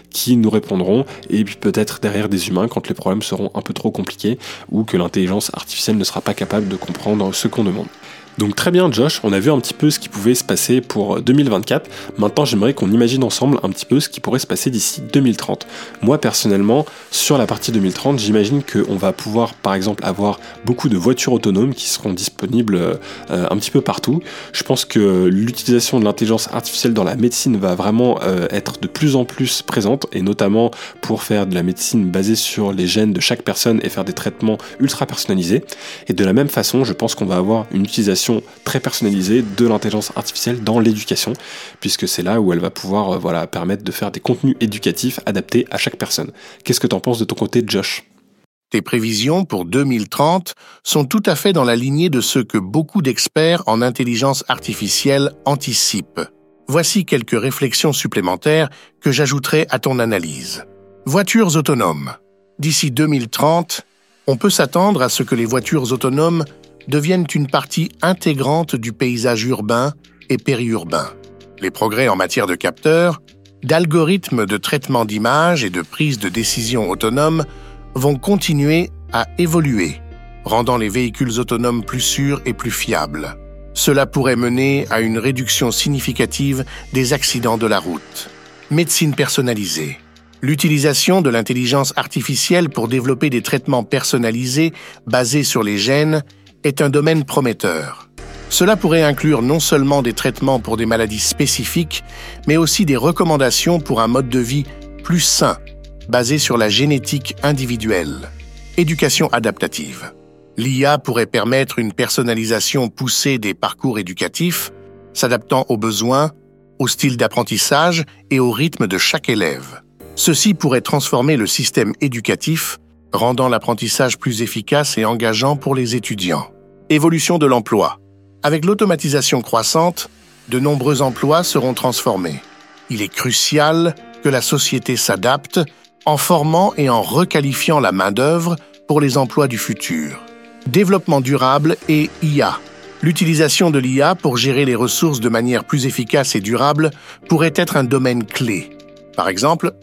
qui nous répondront, et peut-être derrière des humains quand les problèmes seront un peu trop compliqués, ou que l'intelligence artificielle ne sera pas capable de comprendre ce qu'on demande. Donc très bien Josh, on a vu un petit peu ce qui pouvait se passer pour 2024. Maintenant j'aimerais qu'on imagine ensemble un petit peu ce qui pourrait se passer d'ici 2030. Moi personnellement, sur la partie 2030, j'imagine qu'on va pouvoir par exemple avoir beaucoup de voitures autonomes qui seront disponibles euh, un petit peu partout. Je pense que l'utilisation de l'intelligence artificielle dans la médecine va vraiment euh, être de plus en plus présente et notamment pour faire de la médecine basée sur les gènes de chaque personne et faire des traitements ultra personnalisés. Et de la même façon, je pense qu'on va avoir une utilisation très personnalisée de l'intelligence artificielle dans l'éducation, puisque c'est là où elle va pouvoir euh, voilà, permettre de faire des contenus éducatifs adaptés à chaque personne. Qu'est-ce que tu en penses de ton côté, Josh? Tes prévisions pour 2030 sont tout à fait dans la lignée de ce que beaucoup d'experts en intelligence artificielle anticipent. Voici quelques réflexions supplémentaires que j'ajouterai à ton analyse. Voitures autonomes. D'ici 2030, on peut s'attendre à ce que les voitures autonomes deviennent une partie intégrante du paysage urbain et périurbain. Les progrès en matière de capteurs, d'algorithmes de traitement d'images et de prise de décision autonomes vont continuer à évoluer, rendant les véhicules autonomes plus sûrs et plus fiables. Cela pourrait mener à une réduction significative des accidents de la route. Médecine personnalisée. L'utilisation de l'intelligence artificielle pour développer des traitements personnalisés basés sur les gènes est un domaine prometteur. Cela pourrait inclure non seulement des traitements pour des maladies spécifiques, mais aussi des recommandations pour un mode de vie plus sain, basé sur la génétique individuelle. Éducation adaptative. L'IA pourrait permettre une personnalisation poussée des parcours éducatifs, s'adaptant aux besoins, au style d'apprentissage et au rythme de chaque élève. Ceci pourrait transformer le système éducatif rendant l'apprentissage plus efficace et engageant pour les étudiants. Évolution de l'emploi. Avec l'automatisation croissante, de nombreux emplois seront transformés. Il est crucial que la société s'adapte en formant et en requalifiant la main-d'œuvre pour les emplois du futur. Développement durable et IA. L'utilisation de l'IA pour gérer les ressources de manière plus efficace et durable pourrait être un domaine clé. Par exemple,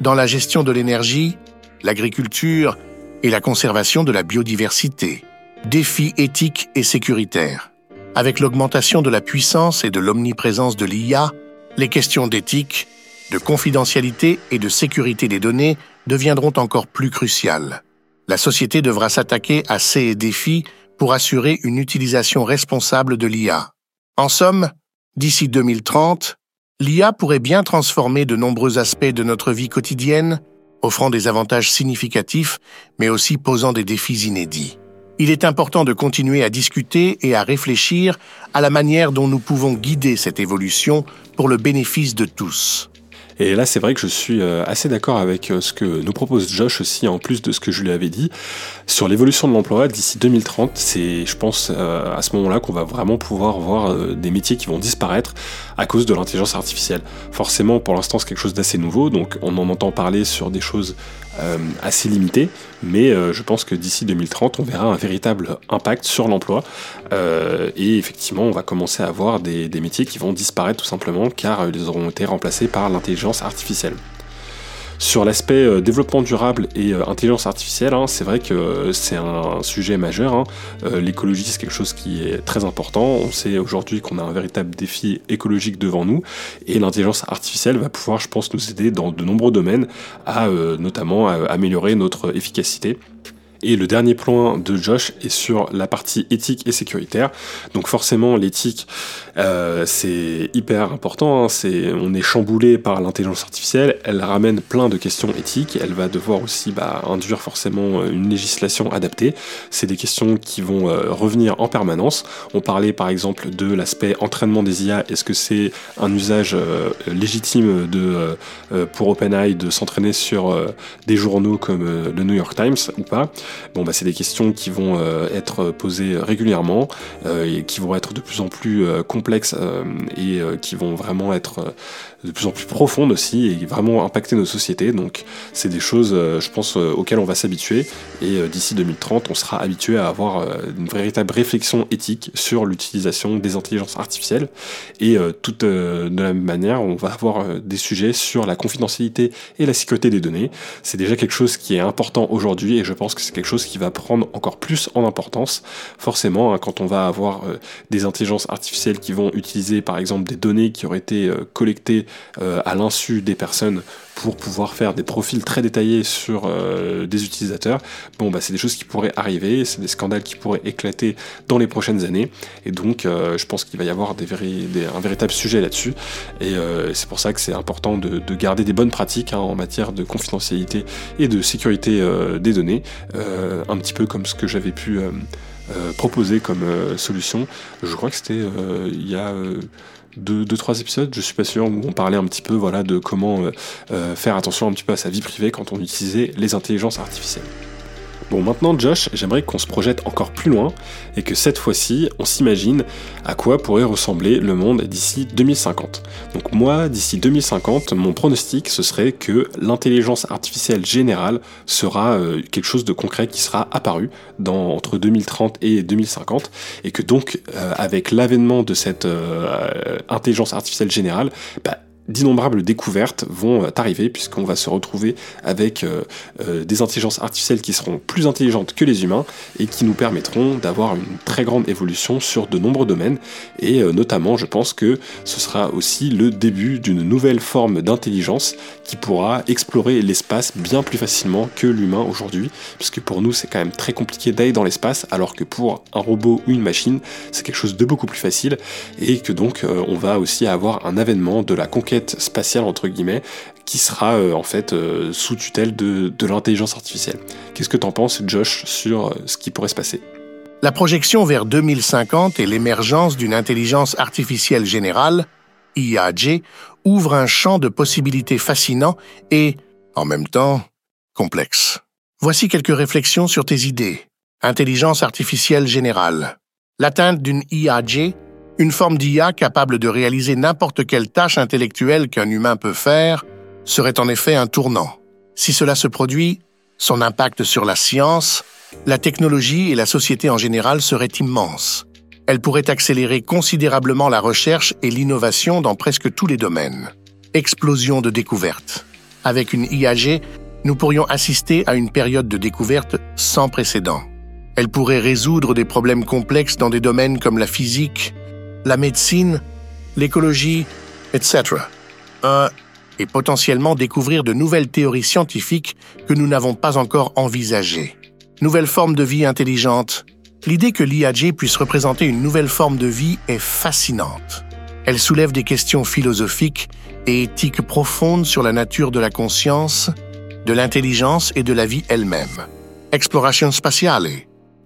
dans la gestion de l'énergie, l'agriculture et la conservation de la biodiversité, défis éthiques et sécuritaires. Avec l'augmentation de la puissance et de l'omniprésence de l'IA, les questions d'éthique, de confidentialité et de sécurité des données deviendront encore plus cruciales. La société devra s'attaquer à ces défis pour assurer une utilisation responsable de l'IA. En somme, d'ici 2030, l'IA pourrait bien transformer de nombreux aspects de notre vie quotidienne offrant des avantages significatifs, mais aussi posant des défis inédits. Il est important de continuer à discuter et à réfléchir à la manière dont nous pouvons guider cette évolution pour le bénéfice de tous. Et là, c'est vrai que je suis euh, assez d'accord avec euh, ce que nous propose Josh aussi, en plus de ce que je lui avais dit. Sur l'évolution de l'emploi d'ici 2030, c'est, je pense, euh, à ce moment-là qu'on va vraiment pouvoir voir des métiers qui vont disparaître à cause de l'intelligence artificielle. Forcément, pour l'instant, c'est quelque chose d'assez nouveau, donc on en entend parler sur des choses assez limité, mais je pense que d'ici 2030, on verra un véritable impact sur l'emploi. Et effectivement, on va commencer à avoir des, des métiers qui vont disparaître tout simplement car ils auront été remplacés par l'intelligence artificielle. Sur l'aspect euh, développement durable et euh, intelligence artificielle, hein, c'est vrai que c'est un sujet majeur. Hein. Euh, l'écologie, c'est quelque chose qui est très important. On sait aujourd'hui qu'on a un véritable défi écologique devant nous et l'intelligence artificielle va pouvoir, je pense, nous aider dans de nombreux domaines à notamment améliorer notre efficacité Et le dernier point de Josh est sur la partie éthique et sécuritaire. Donc forcément, l'éthique, euh, c'est hyper important. Hein. On est chamboulé par l'intelligence artificielle. Elle ramène plein de questions éthiques. Elle va devoir aussi bah, induire forcément une législation adaptée. C'est des questions qui vont euh, revenir en permanence. On parlait par exemple de l'aspect entraînement des IA. Est-ce que c'est un usage euh, légitime de, pour OpenAI de s'entraîner sur des journaux comme le New York Times ou pas? Bon, bah, c'est des questions qui vont être posées régulièrement et qui vont être de plus en plus complexes et qui vont vraiment être de plus en plus profondes aussi et vraiment impacter nos sociétés. Donc c'est des choses, euh, je pense, euh, auxquelles on va s'habituer et euh, d'ici 2030, on sera habitué à avoir une véritable réflexion éthique sur l'utilisation des intelligences artificielles et tout de la même manière, on va avoir des sujets sur la confidentialité et la sécurité des données. C'est déjà quelque chose qui est important aujourd'hui et je pense que c'est quelque chose qui va prendre encore plus en importance. Forcément, hein, quand on va avoir des intelligences artificielles qui vont utiliser par exemple des données qui auraient été collectées euh, à l'insu des personnes pour pouvoir faire des profils très détaillés sur euh, des utilisateurs, bon bah c'est des choses qui pourraient arriver, c'est des scandales qui pourraient éclater dans les prochaines années, et donc euh, je pense qu'il va y avoir des, un véritable sujet là-dessus, et c'est pour ça que c'est important de, garder des bonnes pratiques hein, en matière de confidentialité et de sécurité des données, un petit peu comme ce que j'avais pu proposer comme solution. Je crois que c'était il y a deux, trois épisodes, je suis pas sûr, où on parlait un petit peu voilà, de comment euh, euh, faire attention un petit peu à sa vie privée quand on utilisait les intelligences artificielles. Bon, maintenant, Josh, j'aimerais qu'on se projette encore plus loin et que cette fois-ci, on s'imagine à quoi pourrait ressembler le monde d'ici 2050. Donc, moi, d'ici 2050, mon pronostic, ce serait que l'intelligence artificielle générale sera euh, quelque chose de concret qui sera apparu dans, entre 2030 et 2050 et que donc, euh, avec l'avènement de cette euh, intelligence artificielle générale, bah, d'innombrables découvertes vont euh, arriver puisqu'on va se retrouver avec euh, euh, des intelligences artificielles qui seront plus intelligentes que les humains et qui nous permettront d'avoir une très grande évolution sur de nombreux domaines. Et notamment je pense que ce sera aussi le début d'une nouvelle forme d'intelligence qui pourra explorer l'espace bien plus facilement que l'humain aujourd'hui puisque pour nous c'est quand même très compliqué d'aller dans l'espace alors que pour un robot ou une machine c'est quelque chose de beaucoup plus facile et que donc on va aussi avoir un avènement de la conquête spatiale entre guillemets qui sera euh, en fait euh, sous tutelle de, l'intelligence artificielle. Qu'est-ce que tu en penses, Josh, sur euh, ce qui pourrait se passer? La projection vers 2050 et l'émergence d'une intelligence artificielle générale, IAG, ouvre un champ de possibilités fascinant et, en même temps, complexe. Voici quelques réflexions sur tes idées. Intelligence artificielle générale. L'atteinte d'une IAG une forme d'IA capable de réaliser n'importe quelle tâche intellectuelle qu'un humain peut faire serait en effet un tournant. Si cela se produit, son impact sur la science, la technologie et la société en général serait immense. Elle pourrait accélérer considérablement la recherche et l'innovation dans presque tous les domaines. Explosion de découvertes. Avec une IAG, nous pourrions assister à une période de découverte sans précédent. Elle pourrait résoudre des problèmes complexes dans des domaines comme la physique, la médecine, l'écologie, etc. et potentiellement découvrir de nouvelles théories scientifiques que nous n'avons pas encore envisagées. Nouvelle forme de vie intelligente. L'idée que l'IAG puisse représenter une nouvelle forme de vie est fascinante. Elle soulève des questions philosophiques et éthiques profondes sur la nature de la conscience, de l'intelligence et de la vie elle-même. Exploration spatiale.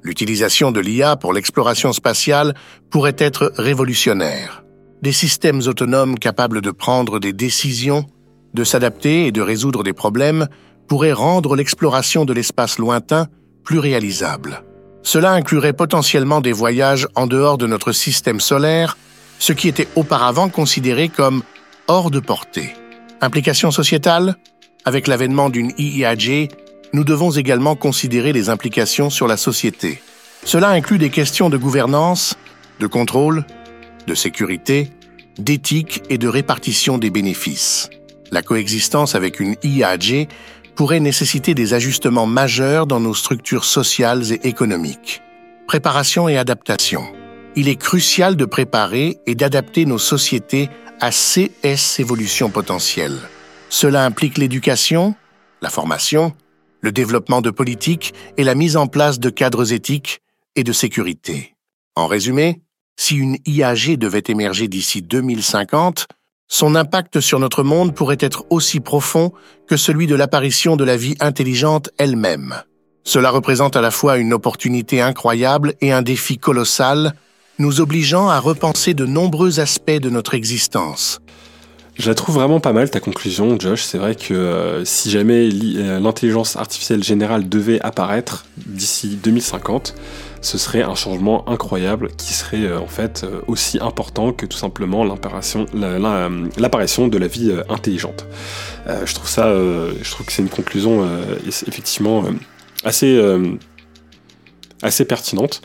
L'utilisation de l'IA pour l'exploration spatiale pourrait être révolutionnaire. Des systèmes autonomes capables de prendre des décisions, de s'adapter et de résoudre des problèmes pourraient rendre l'exploration de l'espace lointain plus réalisable. Cela inclurait potentiellement des voyages en dehors de notre système solaire, ce qui était auparavant considéré comme hors de portée. Implications sociétales Avec l'avènement d'une IIAG, nous devons également considérer les implications sur la société. Cela inclut des questions de gouvernance, de contrôle, de sécurité, d'éthique et de répartition des bénéfices. La coexistence avec une IAG pourrait nécessiter des ajustements majeurs dans nos structures sociales et économiques. Préparation et adaptation. Il est crucial de préparer et d'adapter nos sociétés à ces évolutions potentielles. Cela implique l'éducation, la formation, le développement de politiques et la mise en place de cadres éthiques et de sécurité. En résumé, si une IAG devait émerger d'ici 2050, son impact sur notre monde pourrait être aussi profond que celui de l'apparition de la vie intelligente elle-même. Cela représente à la fois une opportunité incroyable et un défi colossal, nous obligeant à repenser de nombreux aspects de notre existence. Je la trouve vraiment pas mal ta conclusion, Josh. C'est vrai que euh, si jamais euh, l'intelligence artificielle générale devait apparaître d'ici 2050, ce serait un changement incroyable qui serait euh, en fait aussi important que tout simplement l'apparition de la vie intelligente. je trouve ça, je trouve que c'est une conclusion effectivement assez assez pertinente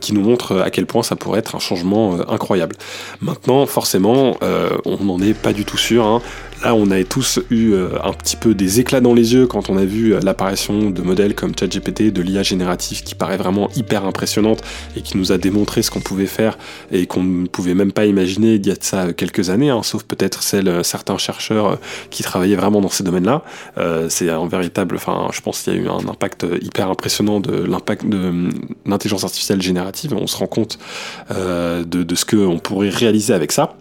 qui nous montre à quel point ça pourrait être un changement euh, incroyable. Maintenant, forcément, euh, on n'en est pas du tout sûr. Hein. Là, on a tous eu euh, un petit peu des éclats dans les yeux quand on a vu euh, l'apparition de modèles comme ChatGPT, de l'IA générative qui paraît vraiment hyper impressionnante et qui nous a démontré ce qu'on pouvait faire et qu'on ne pouvait même pas imaginer il y a de ça quelques années, hein, sauf peut-être certains chercheurs qui travaillaient vraiment dans ces domaines-là. c'est un véritable, enfin, je pense qu'il y a eu un impact hyper impressionnant de l'impact de l'intelligence artificielle générative. On se rend compte de, de ce qu'on pourrait réaliser avec ça.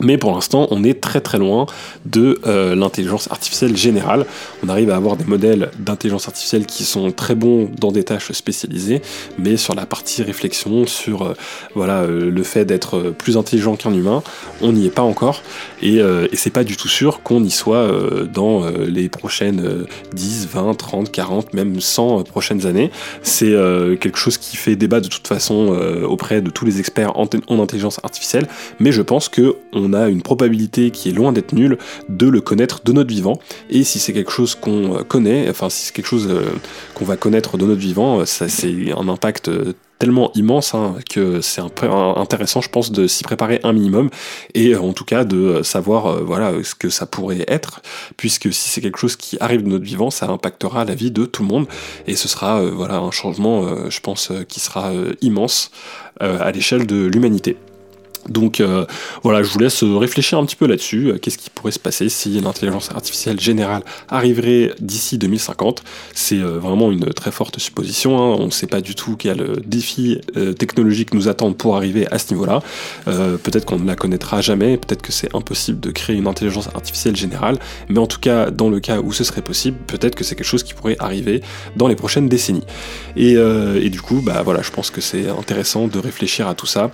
Mais pour l'instant, on est très très loin de euh, l'intelligence artificielle générale. On arrive à avoir des modèles d'intelligence artificielle qui sont très bons dans des tâches spécialisées, mais sur la partie réflexion, sur euh, voilà euh, le fait d'être plus intelligent qu'un humain, on n'y est pas encore. Et, et c'est pas du tout sûr qu'on y soit dans les prochaines 10, 20, 30, 40, même 100 prochaines années. C'est quelque chose qui fait débat de toute façon auprès de tous les experts en, en intelligence artificielle, mais je pense que on a une probabilité qui est loin d'être nulle de le connaître de notre vivant. Et si c'est quelque chose qu'on euh, connaît, enfin si c'est quelque chose euh, qu'on va connaître de notre vivant, euh, c'est un impact tellement immense hein, que c'est intéressant, je pense, de s'y préparer un minimum et en tout cas de savoir voilà ce que ça pourrait être, puisque si c'est quelque chose qui arrive de notre vivant, ça impactera la vie de tout le monde et ce sera voilà un changement, je pense, qui sera immense à l'échelle de l'humanité. Donc euh, voilà, je vous laisse réfléchir un petit peu là-dessus. Euh, qu'est-ce qui pourrait se passer si l'intelligence artificielle générale arriverait d'ici 2050 C'est euh, vraiment une très forte supposition. Hein. On ne sait pas du tout quel défi technologique nous attendent pour arriver à ce niveau-là. peut-être qu'on ne la connaîtra jamais, peut-être que c'est impossible de créer une intelligence artificielle générale, mais en tout cas, dans le cas où ce serait possible, peut-être que c'est quelque chose qui pourrait arriver dans les prochaines décennies. Et, et du coup, bah voilà, je pense que c'est intéressant de réfléchir à tout ça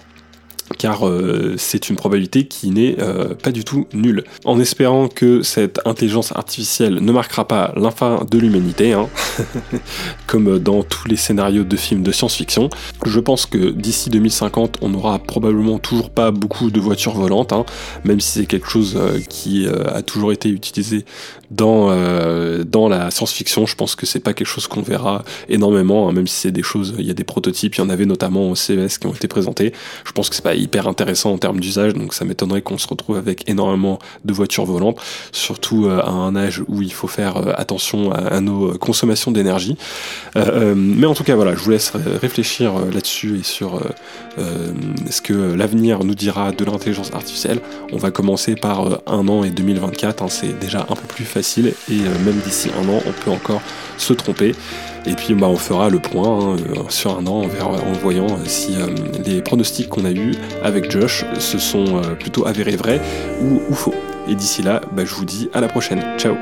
car euh, c'est une probabilité qui n'est euh, pas du tout nulle. En espérant que cette intelligence artificielle ne marquera pas l'infin de l'humanité, hein, comme dans tous les scénarios de films de science-fiction, je pense que d'ici 2050, on n'aura probablement toujours pas beaucoup de voitures volantes, hein, même si c'est quelque chose euh, qui a toujours été utilisé dans, dans la science-fiction. Je pense que c'est pas quelque chose qu'on verra énormément, hein, même si c'est des choses, il y a des prototypes, il y en avait notamment au CES qui ont été présentés. Je pense que c'est pas hyper intéressant en termes d'usage, donc ça m'étonnerait qu'on se retrouve avec énormément de voitures volantes, surtout euh, à un âge où il faut faire euh, attention à, nos consommations d'énergie. Euh, mais en tout cas, voilà, je vous laisse réfléchir là-dessus et sur ce que l'avenir nous dira de l'intelligence artificielle. On va commencer par un an et 2024, hein, c'est déjà un peu plus et même d'ici un an, on peut encore se tromper. Et puis bah, on fera le point hein, euh, sur un an en, voyant euh, si euh, les pronostics qu'on a eus avec Josh se sont plutôt avérés vrais ou, faux. Et d'ici là, bah, je vous dis à la prochaine. Ciao